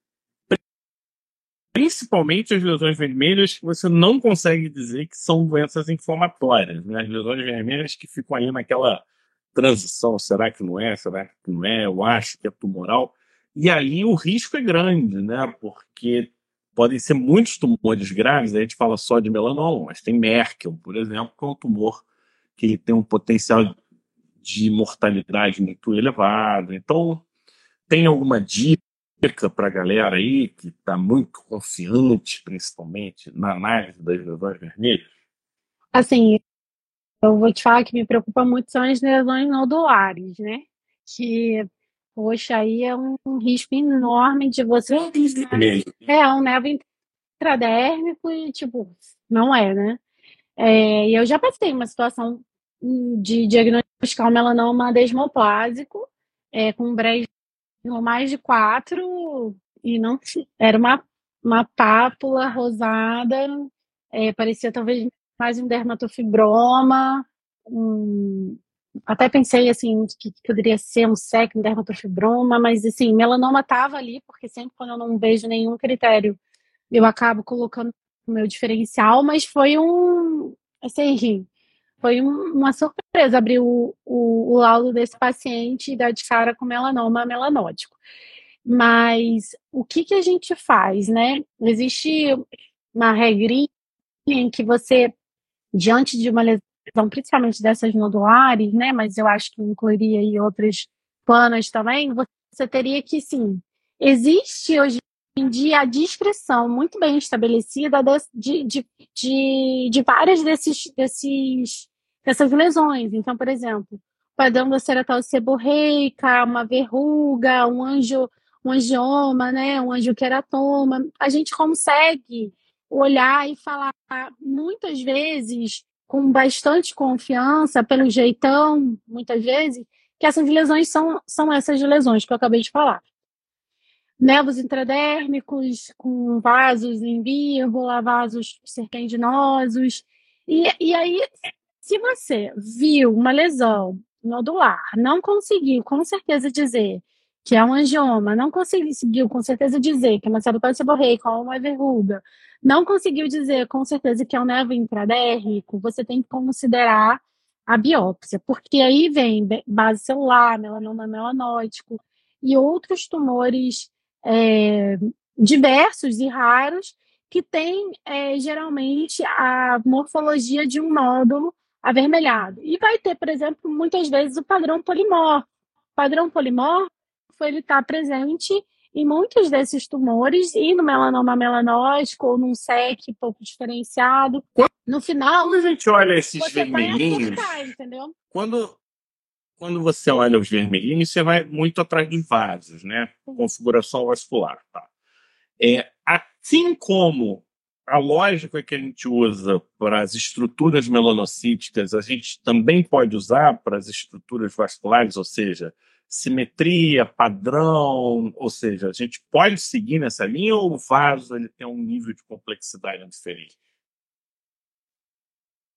principalmente as lesões vermelhas, que você não consegue dizer que são doenças inflamatórias. Né? As lesões vermelhas que ficam aí naquela transição: será que não é? Será que não é? Eu acho que é tumoral. E ali o risco é grande, né? Porque podem ser muitos tumores graves, a gente fala só de melanoma, mas tem Merkel, por exemplo, que é um tumor que tem um potencial de mortalidade muito elevado. Então, tem alguma dica para a galera aí que está muito confiante, principalmente, na análise das lesões vermelhas? Assim, eu vou te falar que me preocupa muito são as lesões nodulares, né? Que Poxa, aí é um, um risco enorme de você. É, um nevo intradérmico e, tipo, não é, né? É, e eu já passei uma situação hum, de diagnosticar um melanoma desmoplásico, é, com um brejo mais de quatro, e não era uma, uma pápula rosada, é, parecia talvez mais um dermatofibroma, um, até pensei assim que poderia ser um SEC, um dermatofibroma, mas assim, melanoma estava ali, porque sempre quando eu não vejo nenhum critério, eu acabo colocando o meu diferencial, mas foi um assim, foi um, uma surpresa abrir o, o, o, laudo desse paciente e dar de cara com melanoma melanótico. Mas o que, que a gente faz, né? Existe uma regrinha em que você, diante de uma lesão então, principalmente dessas nodulares, né, mas eu acho que incluiria aí outras planas também, você teria que, sim, existe hoje em dia a descrição muito bem estabelecida de, de, de, de várias desses, desses, dessas lesões. Então, por exemplo, padrão da ceretal seborreica, uma verruga, um anjo, um angioma, né, um angioqueratoma, a gente consegue olhar e falar muitas vezes com bastante confiança, pelo jeitão, muitas vezes, que essas lesões são, são essas lesões que eu acabei de falar. Nervos intradérmicos com vasos em vírgula, vasos serpendinosos. E, e aí, se você viu uma lesão nodular, não conseguiu com certeza dizer que é um angioma, não conseguiu com certeza dizer que é uma celulose seborreica ou uma verruga, não conseguiu dizer com certeza que é um nervo intradérmico, você tem que considerar a biópsia, porque aí vem base celular, melanoma melanótico e outros tumores é, diversos e raros que têm é, geralmente a morfologia de um nódulo avermelhado. E vai ter, por exemplo, muitas vezes o padrão polimorfo. Padrão polimorfo ele está presente em muitos desses tumores e no melanoma melanótico ou num SEC pouco diferenciado. No final, quando a gente olha esses vermelhinhos, entendeu? Quando quando você olha os vermelhinhos, você vai muito atrás dos vasos, né? Configuração vascular, tá? É, assim como a lógica que a gente usa para as estruturas melanocíticas, a gente também pode usar para as estruturas vasculares, ou seja, simetria, padrão, ou seja, a gente pode seguir nessa linha ou o vaso ele tem um nível de complexidade diferente?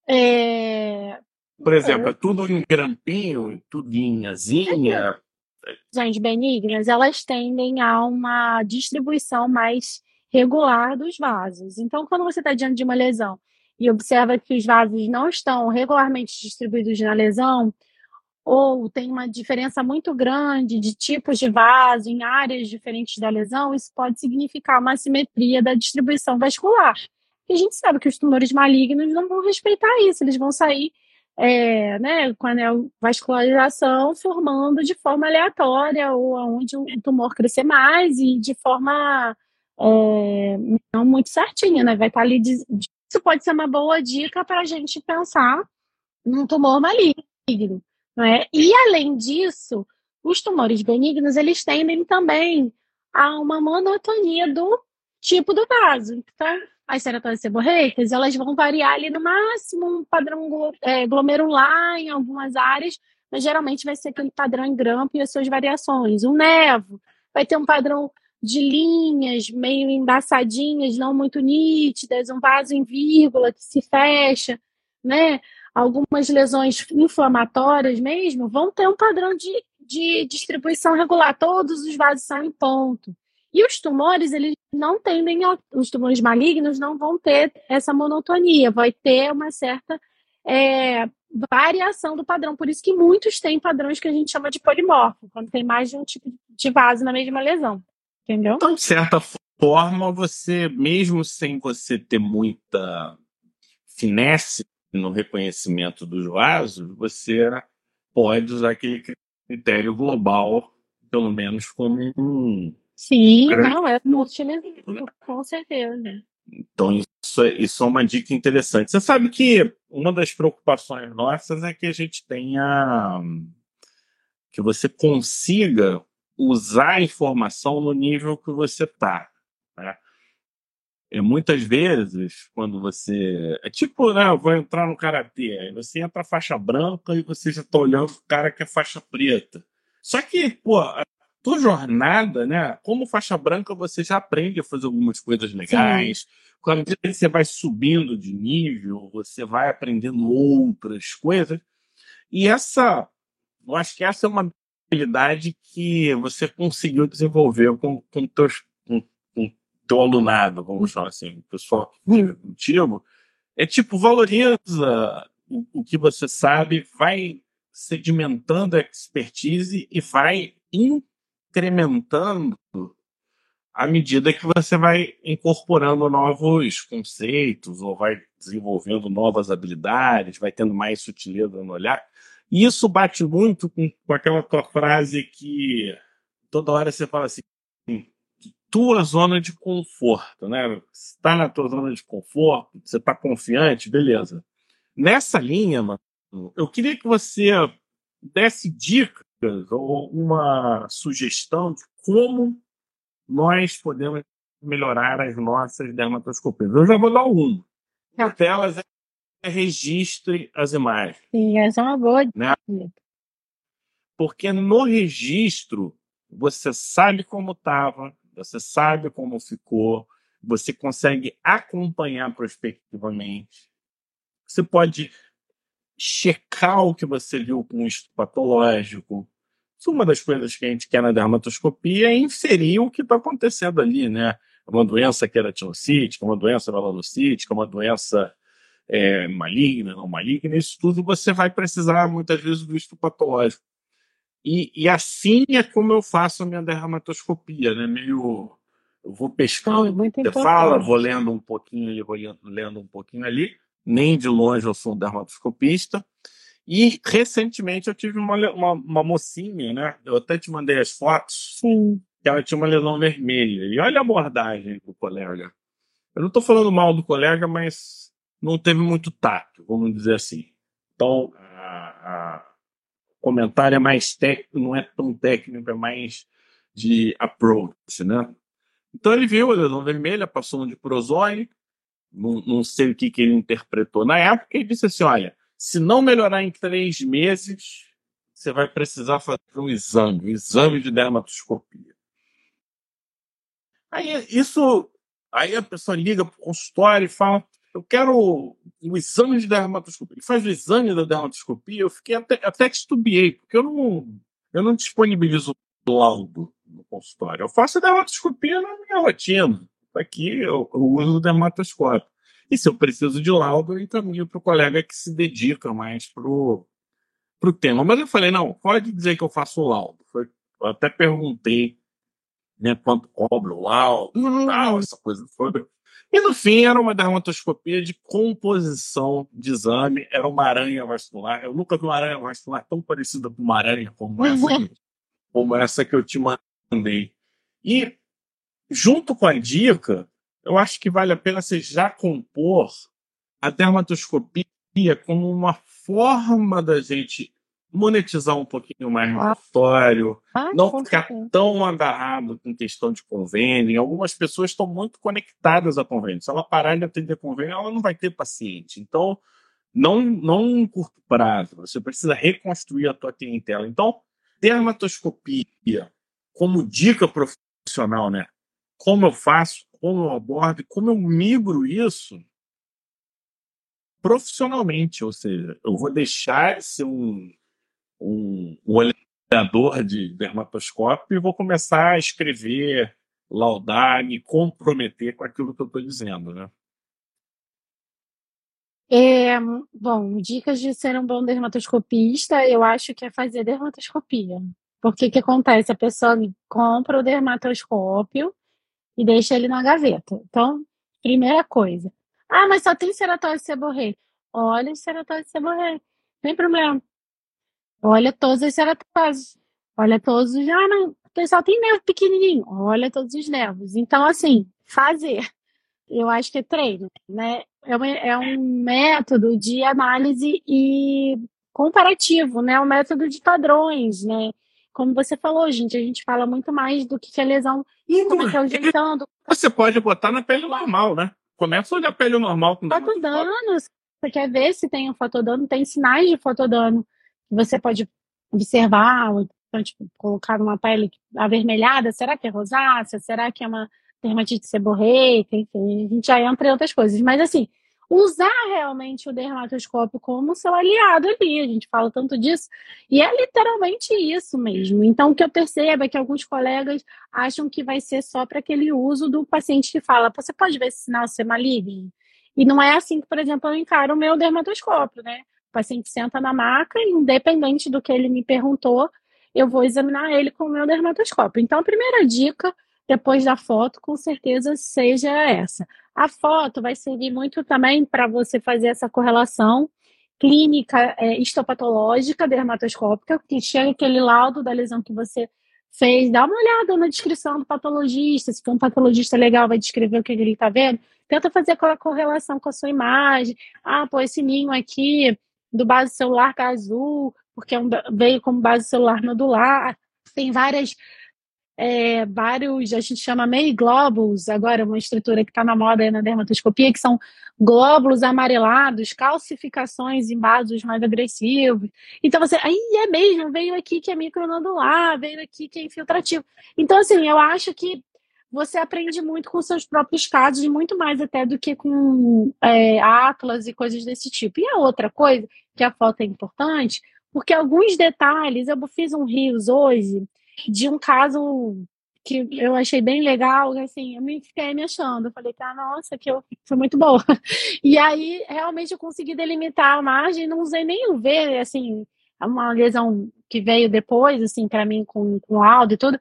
É... Por exemplo, é tudo em grampinho, tudo em asinha. lesões benignas, elas tendem a uma distribuição mais regular dos vasos. Então, quando você está diante de uma lesão e observa que os vasos não estão regularmente distribuídos na lesão, ou tem uma diferença muito grande de tipos de vaso em áreas diferentes da lesão, isso pode significar uma assimetria da distribuição vascular. E a gente sabe que os tumores malignos não vão respeitar isso, eles vão sair é, né, com a vascularização formando de forma aleatória ou onde o tumor crescer mais e de forma é, não muito certinha, né? Vai estar ali. Isso pode ser uma boa dica para a gente pensar num tumor maligno. Né? E, além disso, os tumores benignos, eles tendem também a uma monotonia do tipo do vaso. Então, as ceratoses seborreicas, elas vão variar ali no máximo um padrão é, glomerular em algumas áreas, mas geralmente vai ser aquele padrão em grampo e as suas variações. O nevo vai ter um padrão de linhas meio embaçadinhas, não muito nítidas, um vaso em vírgula que se fecha, né? Algumas lesões inflamatórias mesmo vão ter um padrão de, de distribuição regular. Todos os vasos são em ponto. E os tumores, eles não tendem a, os tumores malignos não vão ter essa monotonia, vai ter uma certa é, variação do padrão. Por isso que muitos têm padrões que a gente chama de polimorfo, quando tem mais de um tipo de vaso na mesma lesão. Entendeu? Então, de certa forma, você, mesmo sem você ter muita finesse no reconhecimento dos vasos, você pode usar aquele critério global, pelo menos como um. Sim, não, é multilevel, com certeza. Então, isso é, isso é uma dica interessante. Você sabe que uma das preocupações nossas é que a gente tenha. que você consiga usar a informação no nível que você está. É, muitas vezes, quando você. É tipo, né? Eu vou entrar no karatê, aí você entra faixa branca e você já está olhando o cara que é faixa preta. Só que, pô, a tua jornada, né? Como faixa branca, você já aprende a fazer algumas coisas legais. Sim. Quando você vai subindo de nível, você vai aprendendo outras coisas. E essa, eu acho que essa é uma habilidade que você conseguiu desenvolver com, com teus teu alunado, vamos chamar assim, o pessoal contigo, é tipo, valoriza o, que você sabe, vai sedimentando a expertise e vai incrementando à medida que você vai incorporando novos conceitos ou vai desenvolvendo novas habilidades, vai tendo mais sutileza no olhar. E isso bate muito com, com aquela tua frase que toda hora você fala assim, tua zona de conforto, né? Está na tua zona de conforto, você está confiante, beleza. Nessa linha, mano, eu queria que você desse dicas ou uma sugestão de como nós podemos melhorar as nossas dermatoscopias. Eu já vou dar uma. Uma delas é registre as imagens. Sim, essa é uma boa né? Porque no registro você sabe como estava, você sabe como ficou, você consegue acompanhar prospectivamente. Você pode checar o que você viu com o estudo patológico. É uma das coisas que a gente quer na dermatoscopia é inserir o que está acontecendo ali, né? É uma doença queratinocítica, uma doença melanocítica, uma doença é, maligna, não maligna, isso tudo você vai precisar muitas vezes do estudo patológico. E, e assim é como eu faço a minha dermatoscopia, né? Meio. Eu vou pescando, você fala, vou lendo um pouquinho ali, vou lendo um pouquinho ali. Nem de longe eu sou um dermatoscopista. E recentemente eu tive uma, uma, uma, mocinha, né? Eu até te mandei as fotos. Sim. Que ela tinha uma lesão vermelha. E olha a abordagem do colega. Eu não estou falando mal do colega, mas não teve muito tato, vamos dizer assim. Então, a, a comentário é mais técnico, não é tão técnico, é mais de approach, né? Então ele viu a lesão vermelha, passou um de prozone, não, não sei o que, que ele interpretou na época, e disse assim: olha, se não melhorar em três meses, você vai precisar fazer um exame, um exame de dermatoscopia. Aí isso, aí a pessoa liga para o consultório e fala: eu quero o exame de dermatoscopia. Ele faz o exame da dermatoscopia, eu fiquei até, até titubeei, porque eu não. eu não disponibilizo laudo no consultório. Eu faço a dermatoscopia na minha rotina. Aqui eu, eu uso o dermatoscópio. E se eu preciso de laudo, eu encaminho para o colega que se dedica mais para o tema. Mas eu falei, não, pode dizer que eu faço o laudo. Eu até perguntei né, quanto cobra o laudo, tal, essa coisa toda. E no fim era uma dermatoscopia de composição de exame, era uma aranha vascular. Eu nunca vi uma aranha vascular tão parecida com uma aranha como essa, como essa que eu te mandei. E junto com a dica, eu acho que vale a pena você já compor a dermatoscopia como uma forma da gente monetizar um pouquinho mais no consultório, ah, não ficar tão agarrado com questão de convênio. Algumas pessoas estão muito conectadas a convênio. Se ela parar de atender convênio, ela não vai ter paciente. Então, não, não em curto prazo. Você precisa reconstruir a tua clientela. Então, dermatoscopia como dica profissional, né? Como eu faço, como eu abordo, como eu migro isso profissionalmente, ou seja, eu vou deixar de ser um um, um olhador de dermatoscópio e vou começar a escrever, laudar, me comprometer com aquilo que eu estou dizendo, né? É, bom, dicas de ser um bom dermatoscopista, eu acho que é fazer dermatoscopia. Porque o que acontece? A pessoa compra o dermatoscópio e deixa ele na gaveta. Então, primeira coisa. Ah, mas só tem ceratose seborrhei. Olha o ceratose seborrhei. Não tem problema. Olha todos os ceratoses. Olha todos os. Ah, não, o pessoal tem nervo pequenininho. Olha todos os nervos. Então, assim, fazer. Eu acho que é treino, né? É, uma, é um método de análise e comparativo, né? Um método de padrões, né? Como você falou, gente, a gente fala muito mais do que a lesão. Como é que é. Você pode botar na pele normal, né? Começa a olhar a pele normal. Com fotodano. Você quer ver se tem um fotodano? Tem sinais de fotodano você pode observar, então, tipo, colocar numa pele avermelhada, será que é rosácea? Será que é uma dermatite seborreica? Enfim, a gente já entra em outras coisas. Mas, assim, usar realmente o dermatoscópio como seu aliado ali, a gente fala tanto disso, e é literalmente isso mesmo. Então, o que eu percebo é que alguns colegas acham que vai ser só para aquele uso do paciente que fala, você pode ver esse sinal ser maligno? E não é assim que, por exemplo, eu encaro o meu dermatoscópio, né? O paciente senta na maca e, independente do que ele me perguntou, eu vou examinar ele com o meu dermatoscópio. Então, a primeira dica, depois da foto, com certeza seja essa. A foto vai servir muito também para você fazer essa correlação clínica é, histopatológica dermatoscópica, que chega aquele laudo da lesão que você fez, dá uma olhada na descrição do patologista, se for um patologista legal, vai descrever o que ele está vendo, tenta fazer aquela correlação com a sua imagem, ah, pô, esse ninho aqui do base celular tá azul, porque é veio como base celular nodular. Tem várias, é, vários, a gente chama meio glóbulos, agora uma estrutura que está na moda na dermatoscopia, que são glóbulos amarelados, calcificações em vasos mais agressivos. Então você, aí é mesmo, veio aqui que é micronodular, veio aqui que é infiltrativo. Então, assim, eu acho que você aprende muito com seus próprios casos, muito mais até do que com é, atlas e coisas desse tipo. E a outra coisa, que a foto é importante, porque alguns detalhes, eu fiz um rios hoje de um caso que eu achei bem legal, assim, eu me fiquei me achando, eu falei, tá, nossa, que eu, foi muito boa. (laughs) E aí, realmente, eu consegui delimitar a margem, não usei nem o V, assim, uma lesão que veio depois, assim, para mim, com, com áudio e tudo,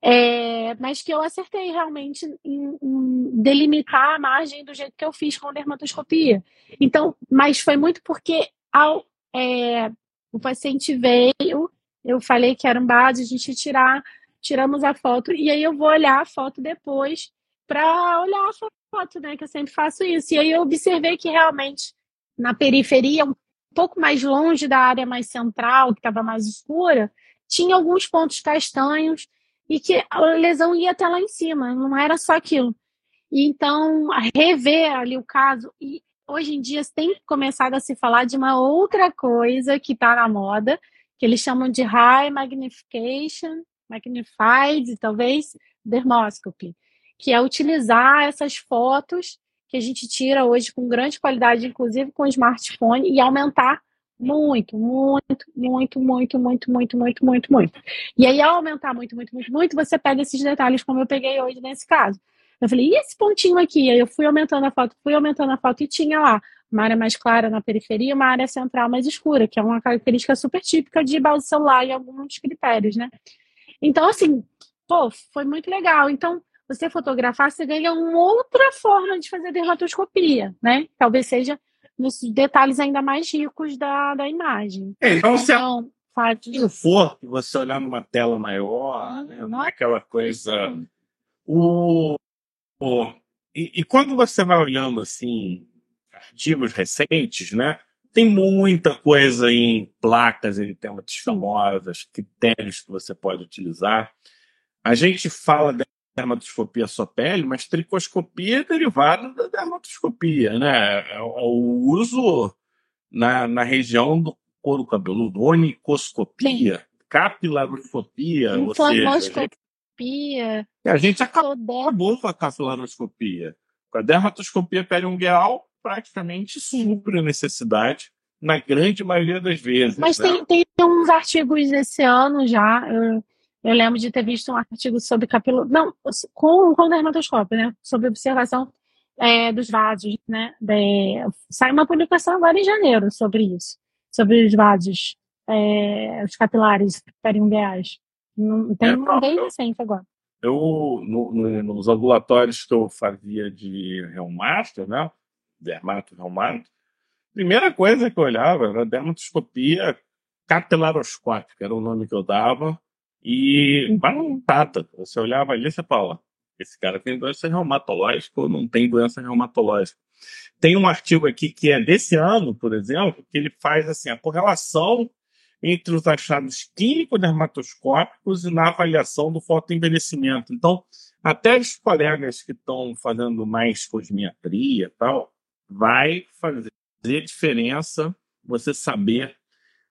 é, mas que eu acertei realmente em, em, delimitar a margem do jeito que eu fiz com a dermatoscopia. Então, mas foi muito porque ao, é, o paciente veio, eu falei que era um base, a gente tirar, tiramos a foto, e aí eu vou olhar a foto depois para olhar a foto, né? Que eu sempre faço isso. E aí eu observei que realmente na periferia, um pouco mais longe da área mais central, que estava mais escura, tinha alguns pontos castanhos e que a lesão ia até lá em cima, não era só aquilo. E então, rever ali o caso, e hoje em dia tem começado a se falar de uma outra coisa que está na moda, que eles chamam de high magnification, magnified, talvez, dermoscopy, que é utilizar essas fotos que a gente tira hoje com grande qualidade, inclusive com smartphone, e aumentar Muito, muito, muito, muito, muito, muito, muito, muito, muito. E aí, ao aumentar muito, muito, muito, muito, você pega esses detalhes, como eu peguei hoje nesse caso. Eu falei, e esse pontinho aqui? Aí eu fui aumentando a foto, fui aumentando a foto e tinha lá uma área mais clara na periferia e uma área central mais escura, que é uma característica super típica de base celular e alguns critérios, né? Então, assim, pô, foi muito legal. Então, você fotografar, você ganha uma outra forma de fazer dermatoscopia, né? Talvez seja nos detalhes ainda mais ricos da, da imagem. É, então, se então, faz... se for que você olhar numa tela maior, né, não é aquela coisa. O, o, e, e quando você vai olhando assim artigos recentes, né? Tem muita coisa em placas em temas famosas, critérios que você pode utilizar. A gente fala dermatoscopia só pele, mas tricoscopia é derivada da dermatoscopia, né? É o é uso na, na região do couro cabeludo, onicoscopia, capilaroscopia, seja, a gente acabou com a capilaroscopia. Com a dermatoscopia periungueal, praticamente supre a necessidade na grande maioria das vezes. Mas né? tem, tem uns artigos esse ano já. Eu, eu lembro de ter visto um artigo sobre capilo. Não, com, com dermatoscópio, né? Sobre observação é, dos vasos, né? De, sai uma publicação agora em janeiro sobre isso. Sobre os vasos, é, os capilares periungueais. Tem é, um bem recente agora. Eu, no, no, nos ambulatórios que eu fazia de reumato, né? dermato, reumato, primeira coisa que eu olhava era dermatoscopia capilaroscópica, era o nome que eu dava, e batata. Você olhava ali e você fala, esse cara tem doença reumatológica ou não tem doença reumatológica. Tem um artigo aqui que é desse ano, por exemplo, que ele faz assim a correlação entre os achados químicos dermatoscópicos e na avaliação do fotoenvelhecimento. Então, até os colegas que estão fazendo mais cosmiatria e tal, vai fazer diferença você saber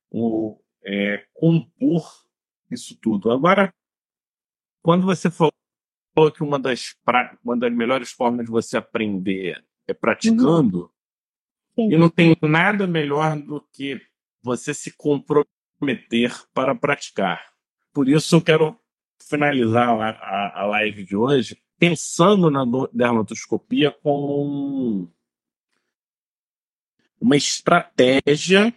o, é, compor isso tudo. Agora, quando você falou que uma das, uma das melhores formas de você aprender é praticando, uhum. e não tem nada melhor do que você se comprometer para praticar. Por isso eu quero finalizar a, a, a live de hoje pensando na dermatoscopia como um, uma estratégia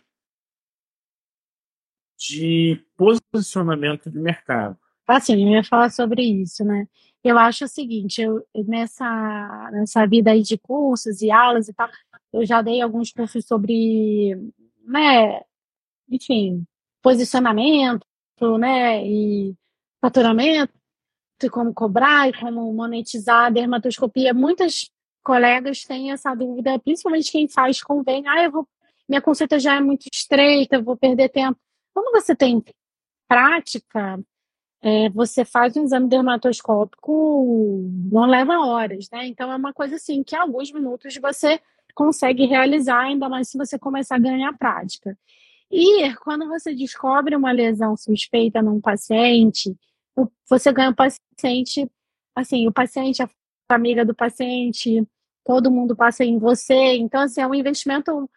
de posicionamento de mercado. Assim, eu ia falar sobre isso, né? Eu acho o seguinte, eu, nessa, nessa vida aí de cursos e aulas e tal, eu já dei alguns cursos sobre, né, enfim, posicionamento, né, e faturamento, e como cobrar e como monetizar a dermatoscopia. Muitas colegas têm essa dúvida, principalmente quem faz convênio, ah, eu vou, minha consulta já é muito estreita, eu vou perder tempo. Quando você tem prática, é, você faz um exame dermatoscópico, não leva horas, né? Então é uma coisa assim que alguns minutos você consegue realizar, ainda mais se você começar a ganhar prática. E quando você descobre uma lesão suspeita num paciente, você ganha o paciente, assim, o paciente, a família do paciente, todo mundo passa em você. Então, assim, é um investimento,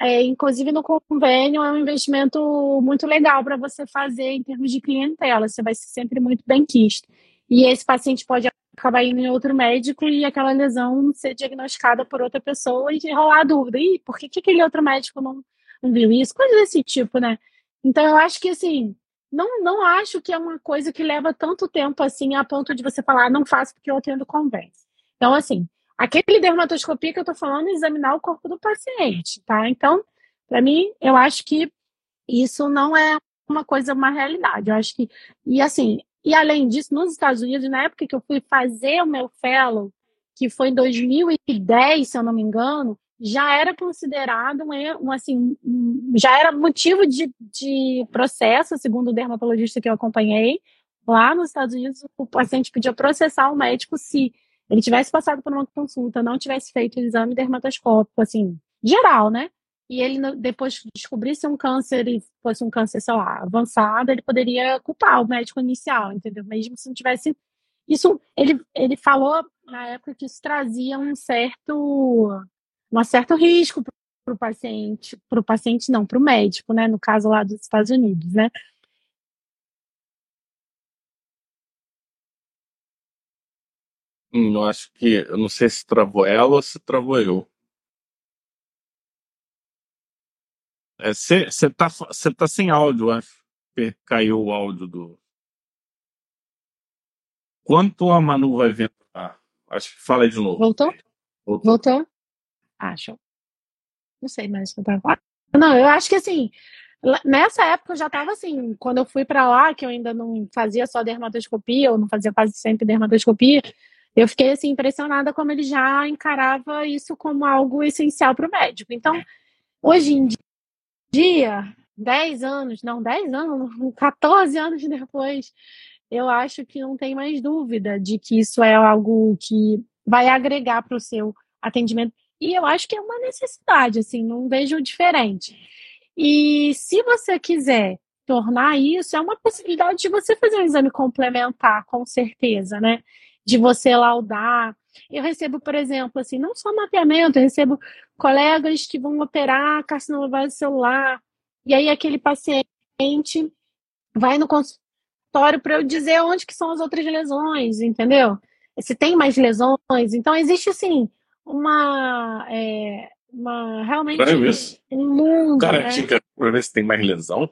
é, inclusive no convênio, é um investimento muito legal para você fazer em termos de clientela. Você vai ser sempre muito bem quisto. E esse paciente pode acabar indo em outro médico e aquela lesão ser diagnosticada por outra pessoa e rolar a dúvida. Ih, por que, que aquele outro médico não, não viu isso? Coisa desse tipo, né? Então, eu acho que, assim, não, não acho que é uma coisa que leva tanto tempo assim a ponto de você falar, ah, não faço porque eu atendo convênio. Então, assim, Aquele dermatoscopia que eu estou falando examinar o corpo do paciente, tá? Então, para mim, eu acho que isso não é uma coisa, uma realidade. Eu acho que, e assim, e além disso, nos Estados Unidos, na época que eu fui fazer o meu fellow, que foi em 2010, se eu não me engano, já era considerado um, um assim, já era motivo de, de processo, segundo o dermatologista que eu acompanhei, lá nos Estados Unidos, o paciente podia processar o médico se ele tivesse passado por uma consulta, não tivesse feito o exame dermatoscópico, assim, geral, né? E ele depois descobrisse um câncer e fosse um câncer, sei lá, avançado, ele poderia culpar o médico inicial, entendeu? Mesmo se não tivesse. Isso, ele, ele falou na época que isso trazia um certo, um certo risco para o paciente, para o paciente não, para o médico, né? No caso lá dos Estados Unidos, né? Hum, eu acho que. Eu não sei se travou ela ou se travou eu. Você é, tá, tá sem áudio, acho. que Caiu o áudio do. Quanto a Manu vai ver? Ah, acho que fala aí de novo. Voltou? Voltou? Voltou? Acho. Não sei mais o que eu tava Não, eu acho que assim, nessa época eu já tava assim, quando eu fui para lá, que eu ainda não fazia só dermatoscopia, ou não fazia quase sempre dermatoscopia, eu fiquei assim impressionada como ele já encarava isso como algo essencial para o médico. Então, hoje em dia, 10 anos, não, 10 anos, 14 (laughs) anos depois, eu acho que não tem mais dúvida de que isso é algo que vai agregar para o seu atendimento. E eu acho que é uma necessidade, assim, não vejo diferente. E se você quiser tornar isso, é uma possibilidade de você fazer um exame complementar, com certeza, né? De você laudar. Eu recebo, por exemplo, assim, não só mapeamento, eu recebo colegas que vão operar carcinoma celular, e aí aquele paciente vai no consultório para eu dizer onde que são as outras lesões, entendeu? Se tem mais lesões. Então, existe, assim, uma... É, uma realmente um mundo. Cara, né? para ver se tem mais lesão.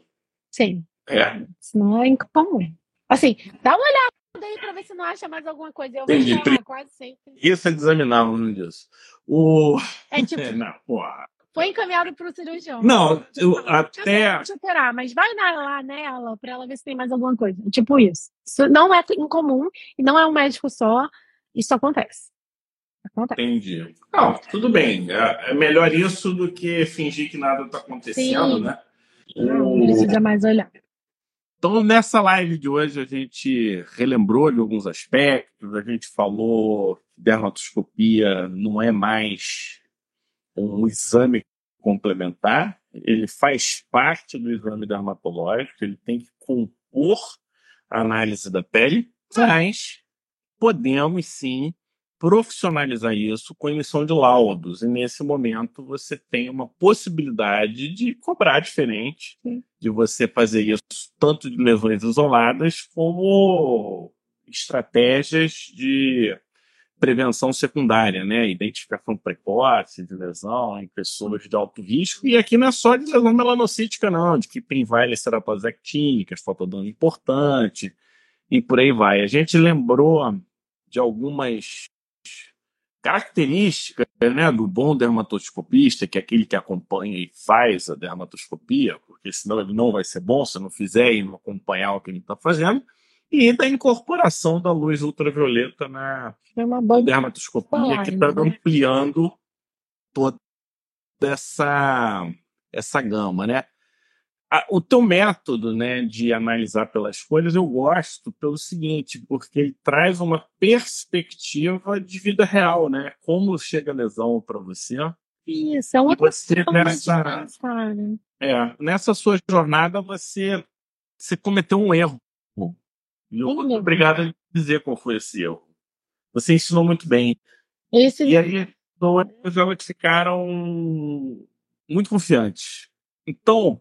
Sim. É. Isso não é incomum. Assim, dá uma olhada aí para ver se não acha mais alguma coisa. Eu Entendi. vejo quase sempre. Isso é o nome disso. O... É (laughs) tipo. não, porra. Foi encaminhado para o cirurgião. Não, eu até. Te operar, mas vai lá nela para ela ver se tem mais alguma coisa. Tipo isso. Isso não é incomum e não é um médico só. Isso acontece. Acontece. Entendi. Não, tudo bem. É, é melhor isso do que fingir que nada está acontecendo, Sim. né? Não, o... precisa mais olhar. Então, nessa live de hoje, a gente relembrou de alguns aspectos, a gente falou que dermatoscopia não é mais um exame complementar, ele faz parte do exame dermatológico, ele tem que compor a análise da pele, mas podemos sim profissionalizar isso com emissão de laudos. E nesse momento você tem uma possibilidade de cobrar diferente, Sim. de você fazer isso tanto de lesões isoladas como estratégias de prevenção secundária, né? Identificação precoce de lesão em pessoas de alto risco. E aqui não é só de lesão melanocítica, não, de que tem várias ceratose actínicas, fotodano importante e por aí vai. A gente lembrou de algumas características né, do bom dermatoscopista, que é aquele que acompanha e faz a dermatoscopia, porque senão ele não vai ser bom se não fizer e não acompanhar o que ele está fazendo, e da incorporação da luz ultravioleta na é dermatoscopia, que está né? ampliando toda essa, essa gama, né? O teu método né, de analisar pelas folhas eu gosto pelo seguinte, porque ele traz uma perspectiva de vida real, né? Como chega a lesão para você. Isso, é uma você nessa, é, nessa sua jornada você, você cometeu um erro. E eu obrigado a dizer qual foi esse erro. Você ensinou muito bem. Esse... E aí, os jogos ficaram muito confiantes. Então,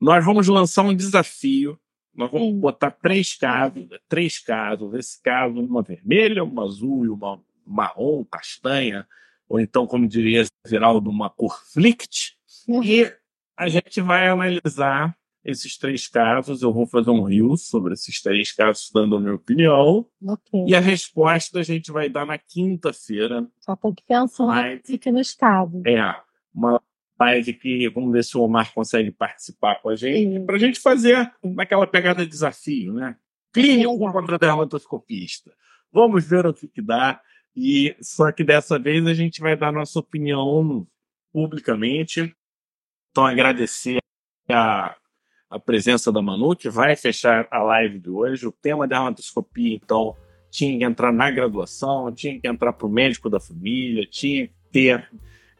nós vamos lançar um desafio. Nós vamos botar três casos, três casos. Esse caso, uma vermelha, uma azul e uma marrom, castanha, ou então, como diria Geraldo, uma cor flict. Uhum. E a gente vai analisar esses três casos. Eu vou fazer um rio sobre esses três casos, dando a minha opinião. Okay. E a resposta a gente vai dar na quinta-feira. Só tem que pensar Mas, no estado. É, uma live que vamos ver se o Omar consegue participar com a gente, para a gente fazer aquela pegada de desafio, né? Clínico contra dermatoscopista. Vamos ver o que, que dá. E só que dessa vez a gente vai dar nossa opinião publicamente. Então, agradecer a, a presença da Manu, que vai fechar a live de hoje. O tema da dermatoscopia, então, tinha que entrar na graduação, tinha que entrar para o médico da família, tinha que ter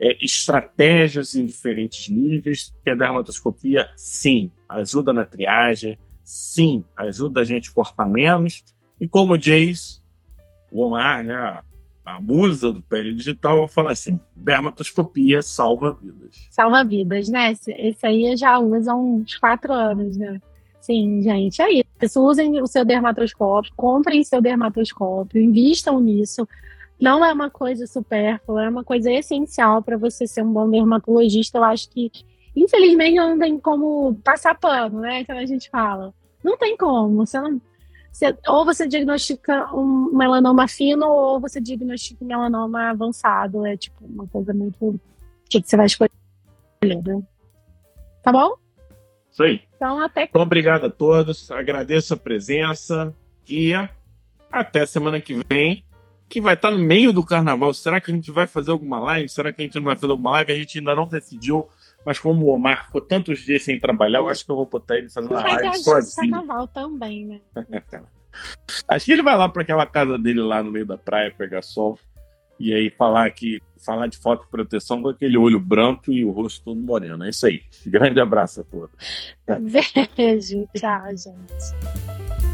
é, estratégias em diferentes níveis, que a dermatoscopia, sim, ajuda na triagem, sim, ajuda a gente a cortar menos, e como diz o Omar, né, a musa do pele digital, eu falo assim: dermatoscopia salva vidas. Salva vidas, né? Esse, aí já usa uns quatro anos, né? Sim, gente, é isso. Usem o seu dermatoscópio, comprem seu dermatoscópio, invistam nisso. Não é uma coisa supérflua, é uma coisa essencial para você ser um bom dermatologista. Eu acho que, infelizmente, não tem como passar pano, né? Então a gente fala. Não tem como. Você não, você, ou você diagnostica um melanoma fino, ou você diagnostica um melanoma avançado. É tipo uma coisa muito. O que, que você vai escolher? Né? Tá bom? Isso aí. Então, até. Então, obrigado a todos. Agradeço a presença. E até semana que vem, que vai estar no meio do carnaval. Será que a gente vai fazer alguma live? Será que a gente não vai fazer alguma live? A gente ainda não decidiu. Mas como o Omar ficou tantos dias sem trabalhar, eu acho que eu vou botar ele fazendo uma live sozinho. carnaval também, né? (laughs) acho que ele vai lá para aquela casa dele lá no meio da praia pegar sol e aí falar que falar de foto de proteção com aquele olho branco e o rosto todo moreno. É isso aí. Grande abraço a todos. Beijo, tchau, gente.